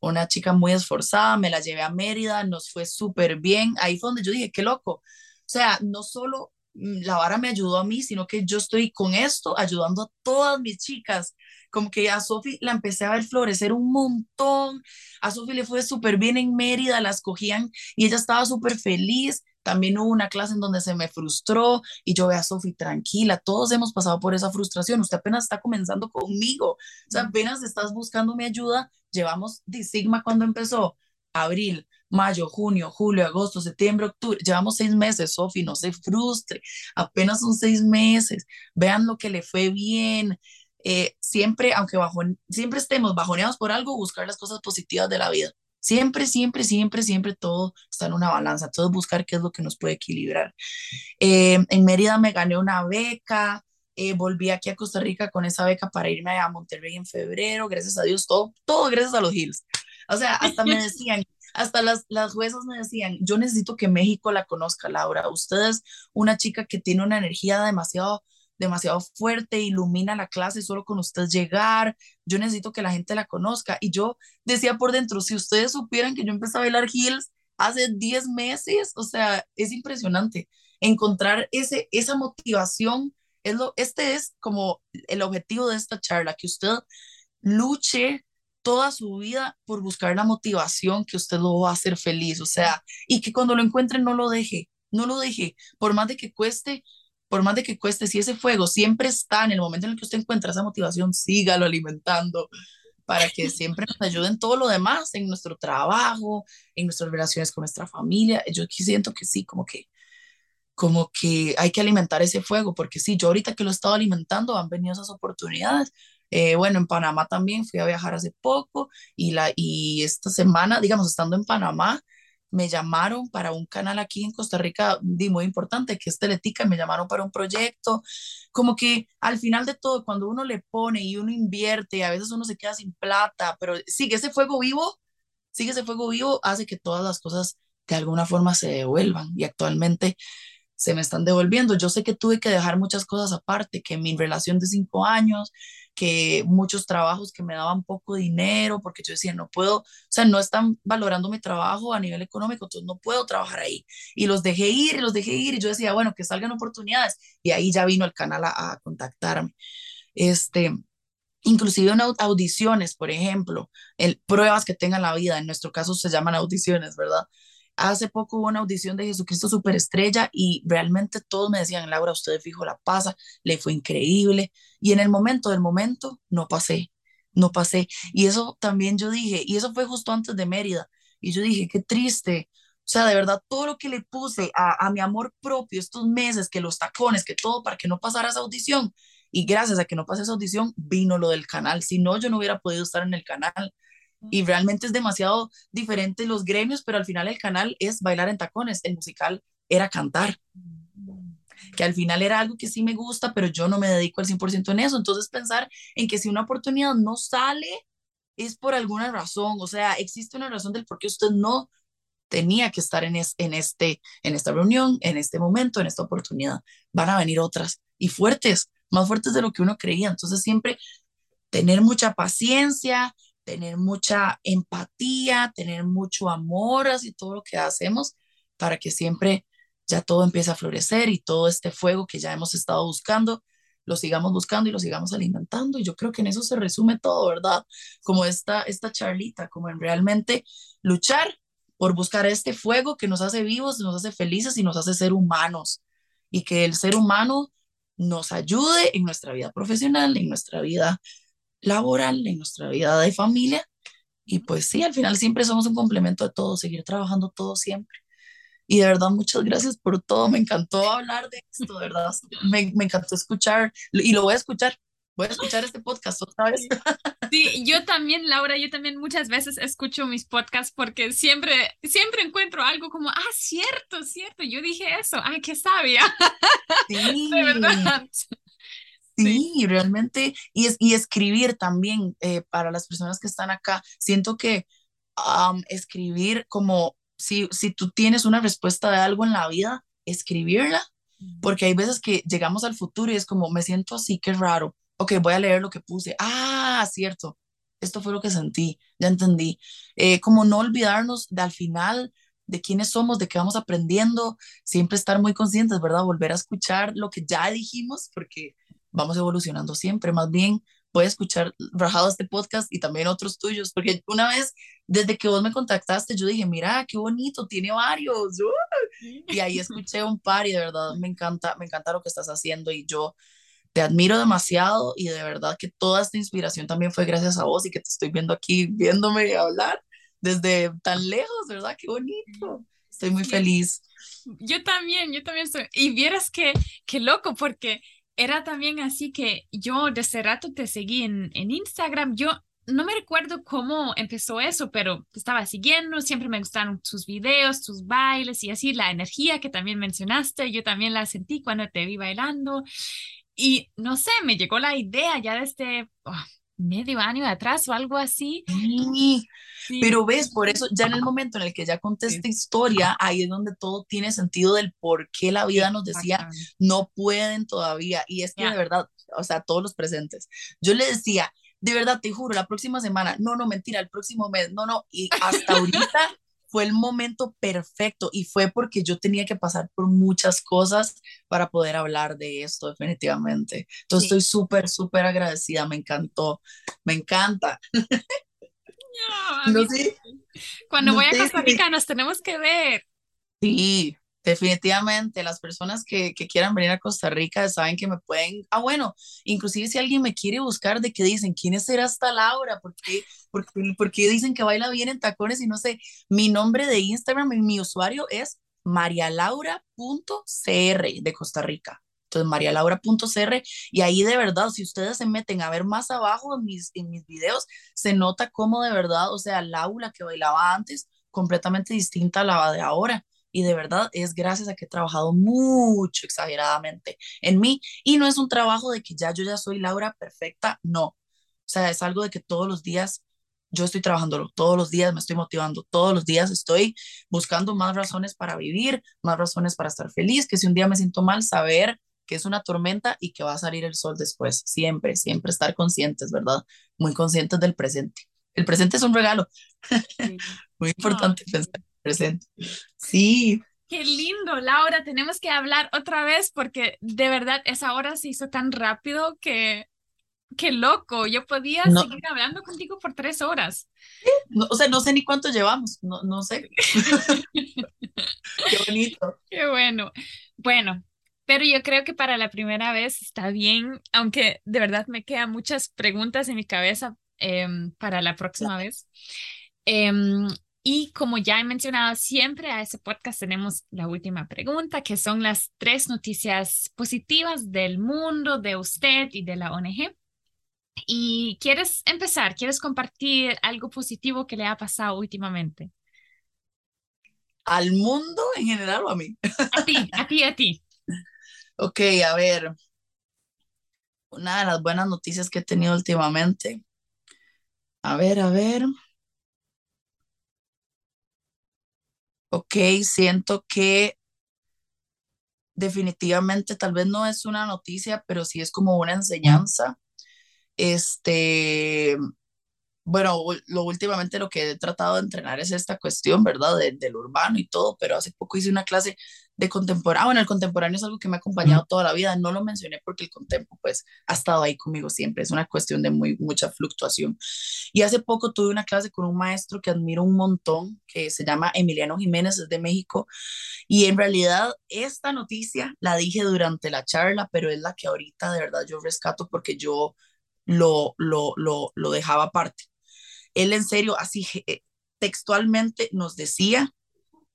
una chica muy esforzada, me la llevé a Mérida, nos fue súper bien, ahí fue donde yo dije, qué loco, o sea, no solo mm, la vara me ayudó a mí, sino que yo estoy con esto ayudando a todas mis chicas. Como que a Sofi la empecé a ver florecer un montón. A Sofi le fue súper bien en Mérida, la escogían y ella estaba súper feliz. También hubo una clase en donde se me frustró y yo ve a Sofi tranquila. Todos hemos pasado por esa frustración. Usted apenas está comenzando conmigo. O sea, apenas estás buscando mi ayuda. Llevamos de Sigma cuando empezó. Abril, mayo, junio, julio, agosto, septiembre, octubre. Llevamos seis meses, Sofi, no se frustre. Apenas son seis meses. Vean lo que le fue bien. Eh, siempre, aunque bajo, siempre estemos bajoneados por algo, buscar las cosas positivas de la vida. Siempre, siempre, siempre, siempre todo está en una balanza, todo es buscar qué es lo que nos puede equilibrar. Eh, en Mérida me gané una beca, eh, volví aquí a Costa Rica con esa beca para irme a Monterrey en febrero, gracias a Dios, todo, todo gracias a los Hills. O sea, hasta me (laughs) decían, hasta las, las juezas me decían, yo necesito que México la conozca, Laura. Usted es una chica que tiene una energía demasiado demasiado fuerte, ilumina la clase solo con usted llegar, yo necesito que la gente la conozca. Y yo decía por dentro, si ustedes supieran que yo empecé a bailar heels hace 10 meses, o sea, es impresionante encontrar ese, esa motivación. Es lo, este es como el objetivo de esta charla, que usted luche toda su vida por buscar la motivación que usted lo va a hacer feliz, o sea, y que cuando lo encuentre no lo deje, no lo deje, por más de que cueste, por más de que cueste, si ese fuego siempre está en el momento en el que usted encuentra esa motivación, sígalo alimentando para que siempre nos ayude en todo lo demás, en nuestro trabajo, en nuestras relaciones con nuestra familia. Yo aquí siento que sí, como que como que hay que alimentar ese fuego, porque sí, yo ahorita que lo he estado alimentando han venido esas oportunidades. Eh, bueno, en Panamá también fui a viajar hace poco y, la, y esta semana, digamos, estando en Panamá, me llamaron para un canal aquí en Costa Rica muy importante, que es Teletica, me llamaron para un proyecto, como que al final de todo, cuando uno le pone y uno invierte, a veces uno se queda sin plata, pero sigue ese fuego vivo, sigue ese fuego vivo, hace que todas las cosas de alguna forma se devuelvan. Y actualmente se me están devolviendo. Yo sé que tuve que dejar muchas cosas aparte, que mi relación de cinco años, que muchos trabajos que me daban poco dinero, porque yo decía, no puedo, o sea, no están valorando mi trabajo a nivel económico, entonces no puedo trabajar ahí. Y los dejé ir, y los dejé ir, y yo decía, bueno, que salgan oportunidades. Y ahí ya vino el canal a, contactarme. Este, inclusive en audiciones, por ejemplo, el, pruebas que tengan la vida, en nuestro caso se llaman audiciones, ¿verdad? Hace poco hubo una audición de Jesucristo Superestrella y realmente todos me decían, Laura, usted fijo la pasa, le fue increíble. Y en el momento del momento no pasé, no pasé. Y eso también yo dije, y eso fue justo antes de Mérida. Y yo dije, qué triste. O sea, de verdad, todo lo que le puse a, a mi amor propio estos meses, que los tacones, que todo para que no pasara esa audición. Y gracias a que no pasé esa audición, vino lo del canal. Si no, yo no hubiera podido estar en el canal y realmente es demasiado diferente los gremios, pero al final el canal es bailar en tacones, el musical era cantar, que al final era algo que sí me gusta, pero yo no me dedico al 100% en eso, entonces pensar en que si una oportunidad no sale es por alguna razón, o sea, existe una razón del por qué usted no tenía que estar en, en, este, en esta reunión, en este momento, en esta oportunidad. Van a venir otras y fuertes, más fuertes de lo que uno creía. Entonces siempre tener mucha paciencia, tener mucha empatía, tener mucho amor así todo lo que hacemos para que siempre ya todo empiece a florecer y todo este fuego que ya hemos estado buscando, lo sigamos buscando y lo sigamos alimentando. Y yo creo que en eso se resume todo, ¿verdad? Como esta, esta charlita, como en realmente luchar por buscar este fuego que nos hace vivos, nos hace felices y nos hace ser humanos. Y que el ser humano nos ayude en nuestra vida profesional, en nuestra vida laboral, en nuestra vida de familia. Y pues sí, al final siempre somos un complemento de todo, seguir trabajando todo siempre. Y de verdad, muchas gracias por todo. Me encantó hablar de esto, de verdad. Me, me encantó escuchar y lo voy a escuchar. Voy a escuchar este podcast otra vez. Sí, yo también, Laura, yo también muchas veces escucho mis podcasts porque siempre, siempre encuentro algo como, ah, cierto, cierto, yo dije eso, ay, qué sabia. Sí. (laughs) De verdad. Sí, realmente, y, es, y escribir también eh, para las personas que están acá. Siento que escribir como si, si tú tienes una respuesta de algo en la vida, escribirla, porque hay veces que llegamos al futuro y es como, me siento así, qué raro. Ok, voy a leer lo que puse. Ah, cierto, esto fue lo que sentí, ya entendí. Eh, como no olvidarnos de al final de quiénes somos, de qué vamos aprendiendo, siempre estar muy conscientes, ¿verdad? Volver a escuchar lo que ya dijimos, porque vamos evolucionando siempre. Más bien, voy a escuchar rajado este podcast y también otros tuyos, porque una vez, desde que vos me contactaste, yo dije, mira, qué bonito, tiene varios. (laughs) Y ahí (laughs) escuché un par y de verdad me encanta, me encanta lo que estás haciendo y yo te admiro demasiado y de verdad que toda esta inspiración también fue gracias a vos y que te estoy viendo aquí, viéndome hablar desde tan lejos, ¿verdad? Qué bonito. Estoy muy feliz. Yo también, yo también estoy. Y vieras que, qué loco, porque era también así que yo desde rato te seguí en, en Instagram. Yo no me recuerdo cómo empezó eso, pero te estaba siguiendo, siempre me gustaron tus videos, tus bailes y así, la energía que también mencionaste, yo también la sentí cuando te vi bailando. Y no sé, me llegó la idea ya desde oh, medio año atrás o algo así. Sí, pero ves, por eso ya en el momento en el que ya conté esta historia, ahí es donde todo tiene sentido del por qué la vida nos decía, no pueden todavía. Y es que de verdad, o sea, todos los presentes, yo le decía, de verdad, te juro, la próxima semana, no, no, mentira, el próximo mes, no, no, y hasta (laughs) ahorita fue el momento perfecto y fue porque yo tenía que pasar por muchas cosas para poder hablar de esto definitivamente. Entonces estoy súper, súper agradecida, me encantó, me encanta. No, sé, Cuando voy a Costa Rica nos tenemos que ver. Sí, definitivamente. Las personas que, que, quieran venir a Costa Rica saben que me pueden. Ah, bueno, inclusive si alguien me quiere buscar, de qué dicen, ¿quién es esta Laura? ¿Por qué, por, dicen que baila bien en tacones? Y no sé, mi nombre de Instagram y mi usuario es marialaura.cr de Costa Rica. Entonces, marialaura.cr y ahí de verdad, si ustedes se meten a ver más abajo en mis, en mis videos, se nota cómo de verdad, o sea, Laura que bailaba antes, completamente distinta a la de ahora. Y de verdad es gracias a que he trabajado mucho exageradamente en mí. Y no es un trabajo de que ya yo ya soy Laura perfecta, no. O sea, es algo de que todos los días yo estoy trabajándolo, todos los días me estoy motivando, todos los días estoy buscando más razones para vivir, más razones para estar feliz, que si un día me siento mal, saber que es una tormenta y que va a salir el sol después. Siempre, siempre estar conscientes, ¿verdad? Muy conscientes del presente. El presente es un regalo. (laughs) Muy importante pensar presente. Sí. Qué lindo, Laura. Tenemos que hablar otra vez porque de verdad esa hora se hizo tan rápido que qué loco, yo podía seguir hablando contigo por tres horas. o sea, no sé ni cuánto llevamos, no, no sé. (laughs) (laughs) qué bonito. Qué bueno. Bueno, pero yo creo que para la primera vez está bien, aunque de verdad me quedan muchas preguntas en mi cabeza em, para la próxima vez. Em, y como ya he mencionado, siempre a ese podcast tenemos la última pregunta, que son las tres noticias positivas del mundo, de usted y de la ONG. ¿Y quieres empezar? ¿Quieres compartir algo positivo que le ha pasado últimamente? ¿Al mundo en general o a mí? A ti, a ti, a ti. (laughs) Ok, a ver. Una de las buenas noticias que he tenido últimamente. A ver, a ver. Ok, siento que definitivamente tal vez no es una noticia, pero sí es como una enseñanza. Este, bueno, lo últimamente lo que he tratado de entrenar es esta cuestión, ¿verdad? del urbano y todo, pero hace poco hice una clase de contemporáneo. Ah, bueno, el contemporáneo es algo que me ha acompañado toda la vida. No lo mencioné porque el contempo, pues, ha estado ahí conmigo siempre. Es una cuestión de muy, mucha fluctuación. Y hace poco tuve una clase con un maestro que admiro un montón, que se llama Emiliano Jiménez, es de México. Y en realidad, esta noticia la dije durante la charla, pero es la que ahorita de verdad yo rescato porque yo lo, lo, lo, lo dejaba aparte él en serio, así eh, textualmente nos decía,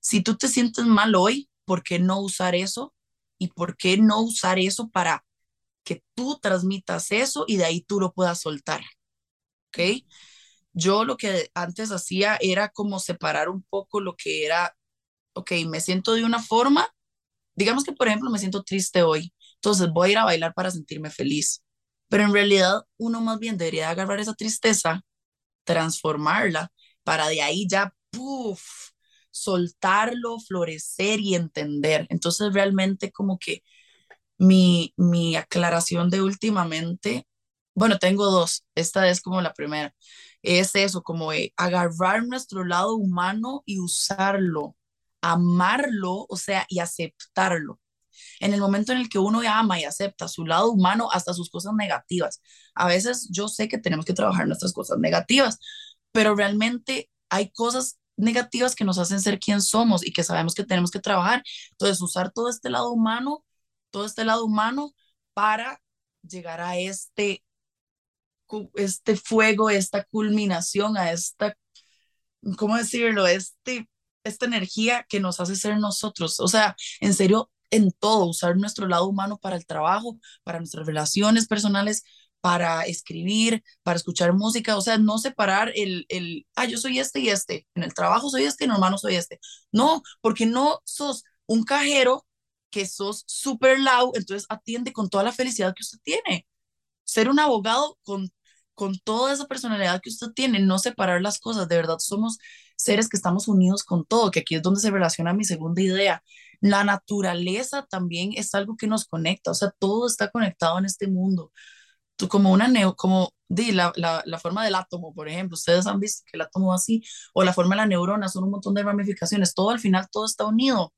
si tú te sientes mal hoy, ¿por qué no usar eso? ¿Y por qué no usar eso para que tú transmitas eso y de ahí tú lo puedas soltar? ¿Ok? Yo lo que antes hacía era como separar un poco lo que era, ok, me siento de una forma, digamos que por ejemplo me siento triste hoy, entonces voy a ir a bailar para sentirme feliz, pero en realidad uno más bien debería agarrar esa tristeza transformarla para de ahí ya, puff, soltarlo, florecer y entender. Entonces realmente como que mi, mi aclaración de últimamente, bueno, tengo dos, esta es como la primera, es eso, como agarrar nuestro lado humano y usarlo, amarlo, o sea, y aceptarlo en el momento en el que uno ama y acepta su lado humano hasta sus cosas negativas. A veces yo sé que tenemos que trabajar nuestras cosas negativas, pero realmente hay cosas negativas que nos hacen ser quien somos y que sabemos que tenemos que trabajar. Entonces, usar todo este lado humano, todo este lado humano para llegar a este, este fuego, esta culminación, a esta, ¿cómo decirlo? Este, esta energía que nos hace ser nosotros. O sea, en serio, en todo, usar nuestro lado humano para el trabajo, para nuestras relaciones personales, para escribir, para escuchar música, o sea, no separar el, el, ah, yo soy este y este, en el trabajo soy este, en el humano soy este. No, porque no sos un cajero que sos súper loud, entonces atiende con toda la felicidad que usted tiene. Ser un abogado con, con toda esa personalidad que usted tiene, no separar las cosas, de verdad somos seres que estamos unidos con todo, que aquí es donde se relaciona mi segunda idea. La naturaleza también es algo que nos conecta, o sea, todo está conectado en este mundo. Como una neo, como la, la, forma del átomo, por ejemplo, ustedes han visto que el átomo así, o la forma de la neurona, son un montón de ramificaciones, todo al final, todo está unido,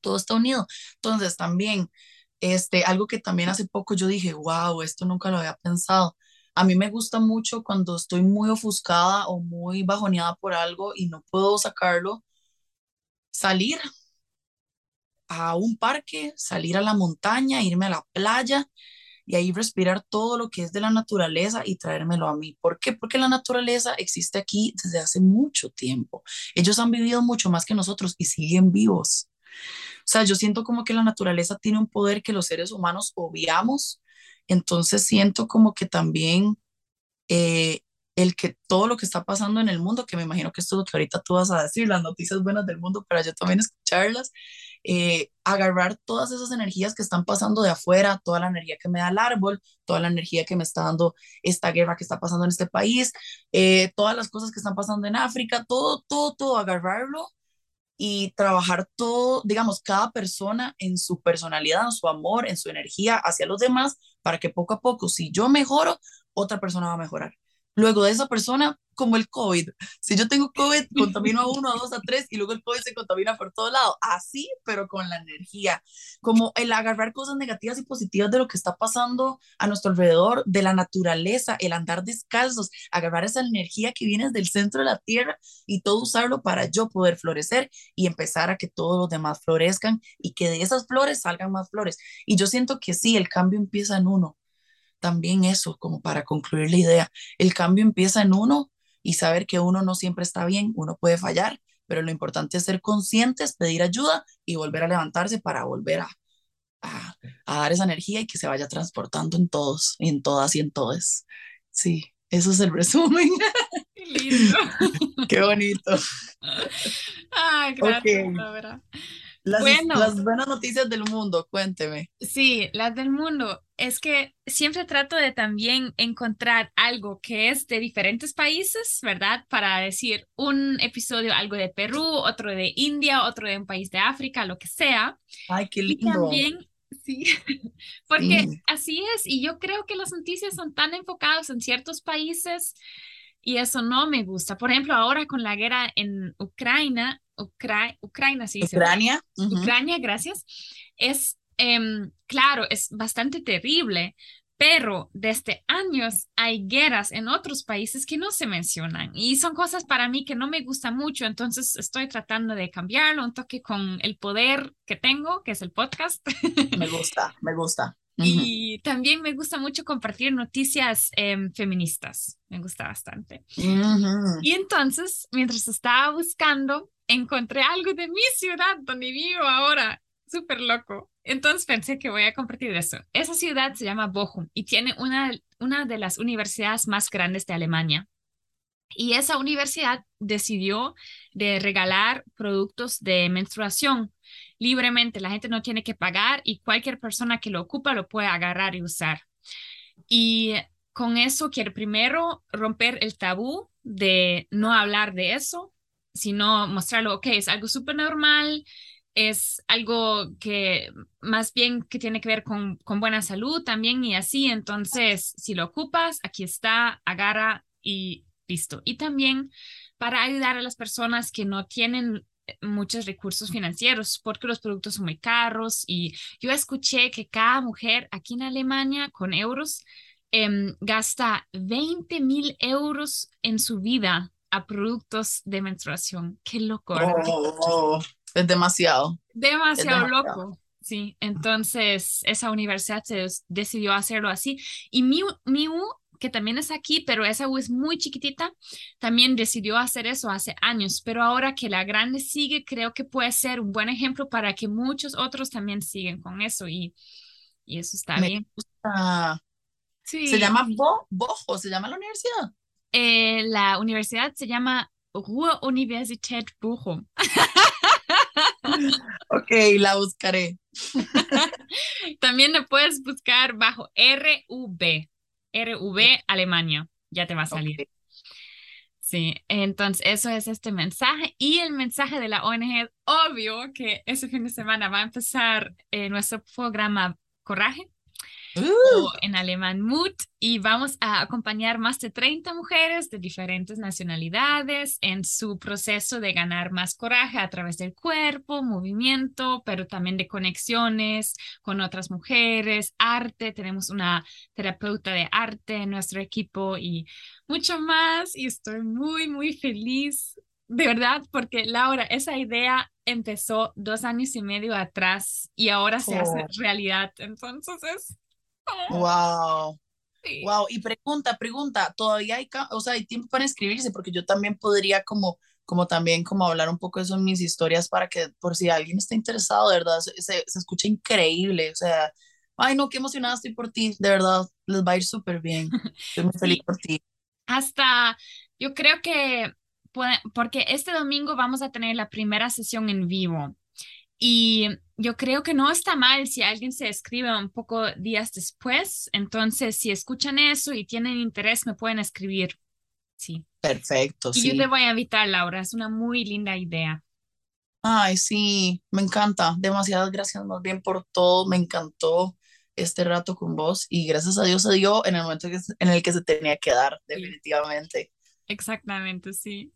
todo está unido. Entonces, también, este, algo que también hace poco yo dije, wow, esto nunca lo había pensado a mí me gusta mucho cuando estoy muy ofuscada o muy bajoneada por algo y no puedo sacarlo, salir a un parque, salir a la montaña, irme a la playa y ahí respirar todo lo que es de la naturaleza y traérmelo a mí. ¿Por qué? Porque la naturaleza existe aquí desde hace mucho tiempo. Ellos han vivido mucho más que nosotros y siguen vivos. O sea, yo siento como que la naturaleza tiene un poder que los seres humanos obviamos entonces siento como que también eh, el que todo lo que está pasando en el mundo, que me imagino que esto es lo que ahorita tú vas a decir, las noticias buenas del mundo, para yo también escucharlas, eh, agarrar todas esas energías que están pasando de afuera, toda la energía que me da el árbol, toda la energía que me está dando esta guerra que está pasando en este país, eh, todas las cosas que están pasando en África, todo, todo, todo, agarrarlo y trabajar todo, digamos, cada persona en su personalidad, en su amor, en su energía hacia los demás, para que poco a poco, si yo mejoro, otra persona va a mejorar. Luego de esa persona como el COVID. Si yo tengo COVID, (laughs) contamino a uno, a dos, a tres y luego el COVID se contamina por todo lado. Así, pero con la energía. Como el agarrar cosas negativas y positivas de lo que está pasando a nuestro alrededor, de la naturaleza, el andar descalzos, agarrar esa energía que viene del centro de la tierra y todo usarlo para yo poder florecer y empezar a que todos los demás florezcan y que de esas flores salgan más flores. Y yo siento que sí, el cambio empieza en uno. También eso, como para concluir la idea, el cambio empieza en uno y saber que uno no siempre está bien, uno puede fallar, pero lo importante es ser conscientes, pedir ayuda y volver a levantarse para volver a, a, dar esa energía y que se vaya transportando en todos, en todas y en todos. Sí, eso es el resumen. (laughs) Qué lindo. (laughs) Qué bonito. Ay, gracias, las, bueno, las buenas noticias del mundo, cuénteme. Sí, las del mundo. Es que siempre trato de también encontrar algo que es de diferentes países, ¿verdad? Para decir un episodio, algo de Perú, otro de India, otro de un país de África, lo que sea. Ay, qué lindo. Y también, sí, (laughs) porque así es. Y yo creo que las noticias son tan enfocadas en ciertos países y eso no me gusta. Por ejemplo, ahora con la guerra en Ucrania, Ucrania, sí. Ucrania. Ucrania, gracias. Es, em, claro, es bastante terrible, pero desde años hay guerras en otros países que no se mencionan y son cosas para mí que no me gustan mucho, entonces estoy tratando de cambiarlo, un toque con el poder que tengo, que es el podcast. (laughs) Me gusta, me gusta. Y también me gusta mucho compartir noticias em, feministas, me gusta bastante. Y entonces, mientras estaba buscando, encontré algo de mi ciudad donde vivo ahora, súper loco. Entonces pensé que voy a compartir eso. Esa ciudad se llama Bochum y tiene una, una de las universidades más grandes de Alemania. Y esa universidad decidió de regalar productos de menstruación libremente. La gente no tiene que pagar y cualquier persona que lo ocupa lo puede agarrar y usar. Y con eso quiero primero romper el tabú de no hablar de eso sino mostrarlo, ok, es algo súper normal, es algo que más bien que tiene que ver con, buena salud también y así, entonces si lo ocupas, aquí está, agarra y listo. Y también para ayudar a las personas que no tienen eh, muchos recursos financieros porque los productos son muy caros y yo escuché que cada mujer aquí en Alemania con euros em, gasta 20 mil euros en su vida a productos de menstruación. Qué loco. Oh, es demasiado. Demasiado, loco. Sí, entonces esa universidad se decidió hacerlo así. Y Miu, que también es aquí, pero esa U es muy chiquitita, también decidió hacer eso hace años. Pero ahora que la grande sigue, creo que puede ser un buen ejemplo para que muchos otros también siguen con eso. Y, y eso está bien. Sí. Se llama Bo Bojo, se llama la universidad. Eh, la universidad se llama Ruhr-Universität Bochum. (laughs) (laughs) ok, la buscaré. (laughs) También la puedes buscar bajo RUB. RUB Alemania. Ya te va a salir. Sí, entonces eso es este mensaje. Y el mensaje de la ONG, obvio que ese fin de semana va a empezar eh, nuestro programa Coraje o en alemán Mut, y vamos a acompañar más de 30 mujeres de diferentes nacionalidades en su proceso de ganar más coraje a través del cuerpo, movimiento, pero también de conexiones con otras mujeres, arte, tenemos una terapeuta de arte en nuestro equipo y mucho más, y estoy muy, muy feliz. De verdad, porque Laura, esa idea empezó dos años y medio atrás y ahora se hace oh. realidad. Entonces es Wow. Wow. Y pregunta, pregunta, ¿todavía hay, o sea, hay tiempo para inscribirse? Porque yo también podría como, como también como hablar un poco de eso en mis historias para que por si alguien está interesado, de verdad, se, se, escucha increíble. O sea, ay no, qué emocionada estoy por ti, de verdad, les va a ir súper bien. Estoy muy (laughs) feliz por ti. Hasta, yo creo que, porque este domingo vamos a tener la primera sesión en vivo. Y yo creo que no está mal si alguien se escribe un poco días después. Entonces, si escuchan eso y tienen interés, me pueden escribir. Sí. Perfecto. Y yo te voy a invitar, Laura. Es una muy linda idea. Ay, sí, me encanta. Demasiadas gracias más bien por todo. Me encantó este rato con vos y gracias a Dios se dio en el momento en el que se tenía que dar, definitivamente. Exactamente, sí.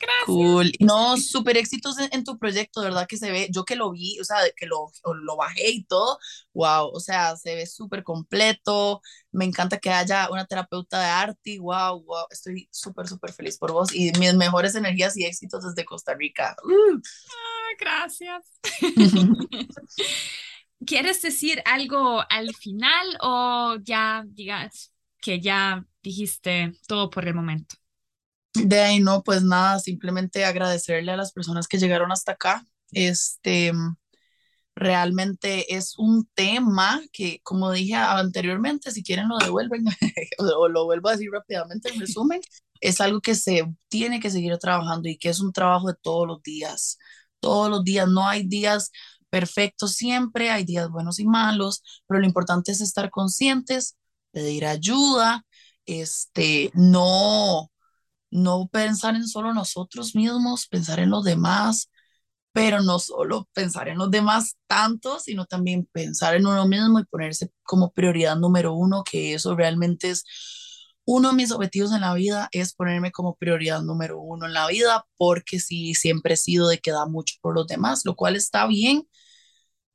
Gracias. Cool. No, súper éxitos en, tu proyecto, de verdad que se ve, yo que lo vi, o sea, que lo, lo bajé y todo, wow, o sea, se ve súper completo, me encanta que haya una terapeuta de arte, wow, wow, estoy súper, súper feliz por vos y mis mejores energías y éxitos desde Costa Rica. Uh. Ah, gracias. (laughs) (laughs) ¿Quieres decir algo al final o ya digas que ya dijiste todo por el momento? De ahí no, pues nada, simplemente agradecerle a las personas que llegaron hasta acá. Este, realmente es un tema que, como dije anteriormente, si quieren lo devuelven (laughs) o lo vuelvo a decir rápidamente en resumen, es algo que se tiene que seguir trabajando y que es un trabajo de todos los días. Todos los días, no hay días perfectos siempre, hay días buenos y malos, pero lo importante es estar conscientes, pedir ayuda, este, no, no pensar en solo nosotros mismos, pensar en los demás, pero no solo pensar en los demás tanto, sino también pensar en uno mismo y ponerse como prioridad número uno, que eso realmente es uno de mis objetivos en la vida, es ponerme como prioridad número uno en la vida, porque sí, siempre he sido de que da mucho por los demás, lo cual está bien,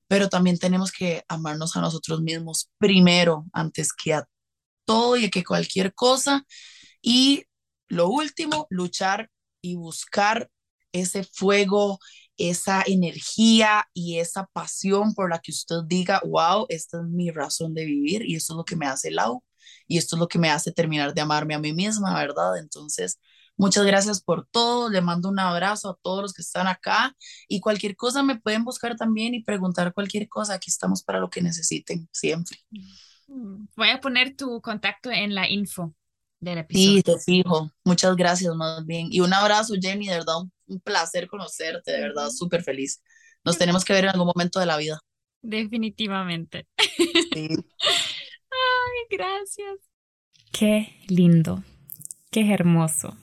pero también tenemos que amarnos a nosotros mismos primero, antes que a todo y que cualquier cosa. Y lo último, luchar y buscar ese fuego, esa energía y esa pasión por la que usted diga, wow, esta es mi razón de vivir y esto es lo que me hace lau y esto es lo que me hace terminar de amarme a mí misma, ¿verdad? Entonces, muchas gracias por todo, le mando un abrazo a todos los que están acá y cualquier cosa me pueden buscar también y preguntar cualquier cosa, aquí estamos para lo que necesiten, siempre. Voy a poner tu contacto en la info. Sí, te fijo. Muchas gracias, más bien. Y un abrazo, Jenny, de verdad, un, placer conocerte, de verdad, súper feliz. Nos tenemos que ver en algún momento de la vida. Definitivamente. Sí. (laughs) Ay, gracias. Qué lindo, qué hermoso.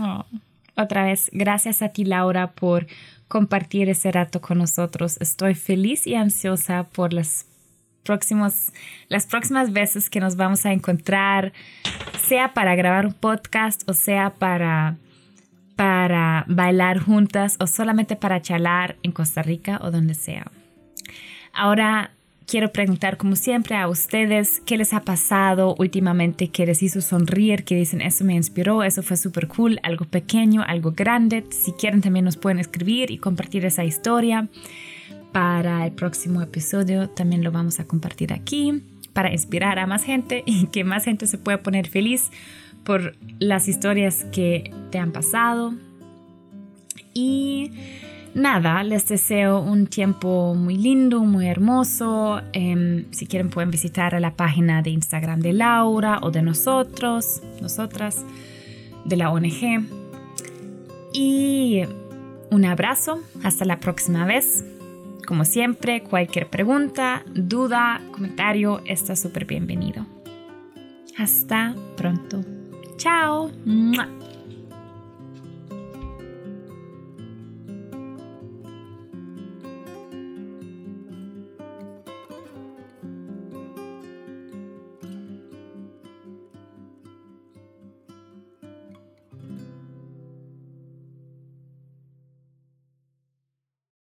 Oh, otra vez, gracias a ti, Laura, por compartir ese rato con nosotros. Estoy feliz y ansiosa por las próximos, las próximas veces que nos vamos a encontrar, sea para grabar un podcast o sea para, para bailar juntas o solamente para charlar en Costa Rica o donde sea. Ahora quiero preguntar como siempre a ustedes qué les ha pasado últimamente, qué les hizo sonreír, que dicen eso me inspiró, eso fue súper cool, algo pequeño, algo grande. Si quieren también nos pueden escribir y compartir esa historia para el próximo episodio también lo vamos a compartir aquí para inspirar a más gente (laughs) y que más gente se pueda poner feliz por las historias que te han pasado. Y nada, les deseo un tiempo muy lindo, muy hermoso. Em, si quieren pueden visitar la página de Instagram de Laura o de nosotros, nosotras, de la ONG. Y un abrazo, hasta la próxima vez. Como siempre, cualquier pregunta, duda, comentario está súper bienvenido. Hasta pronto. Chao.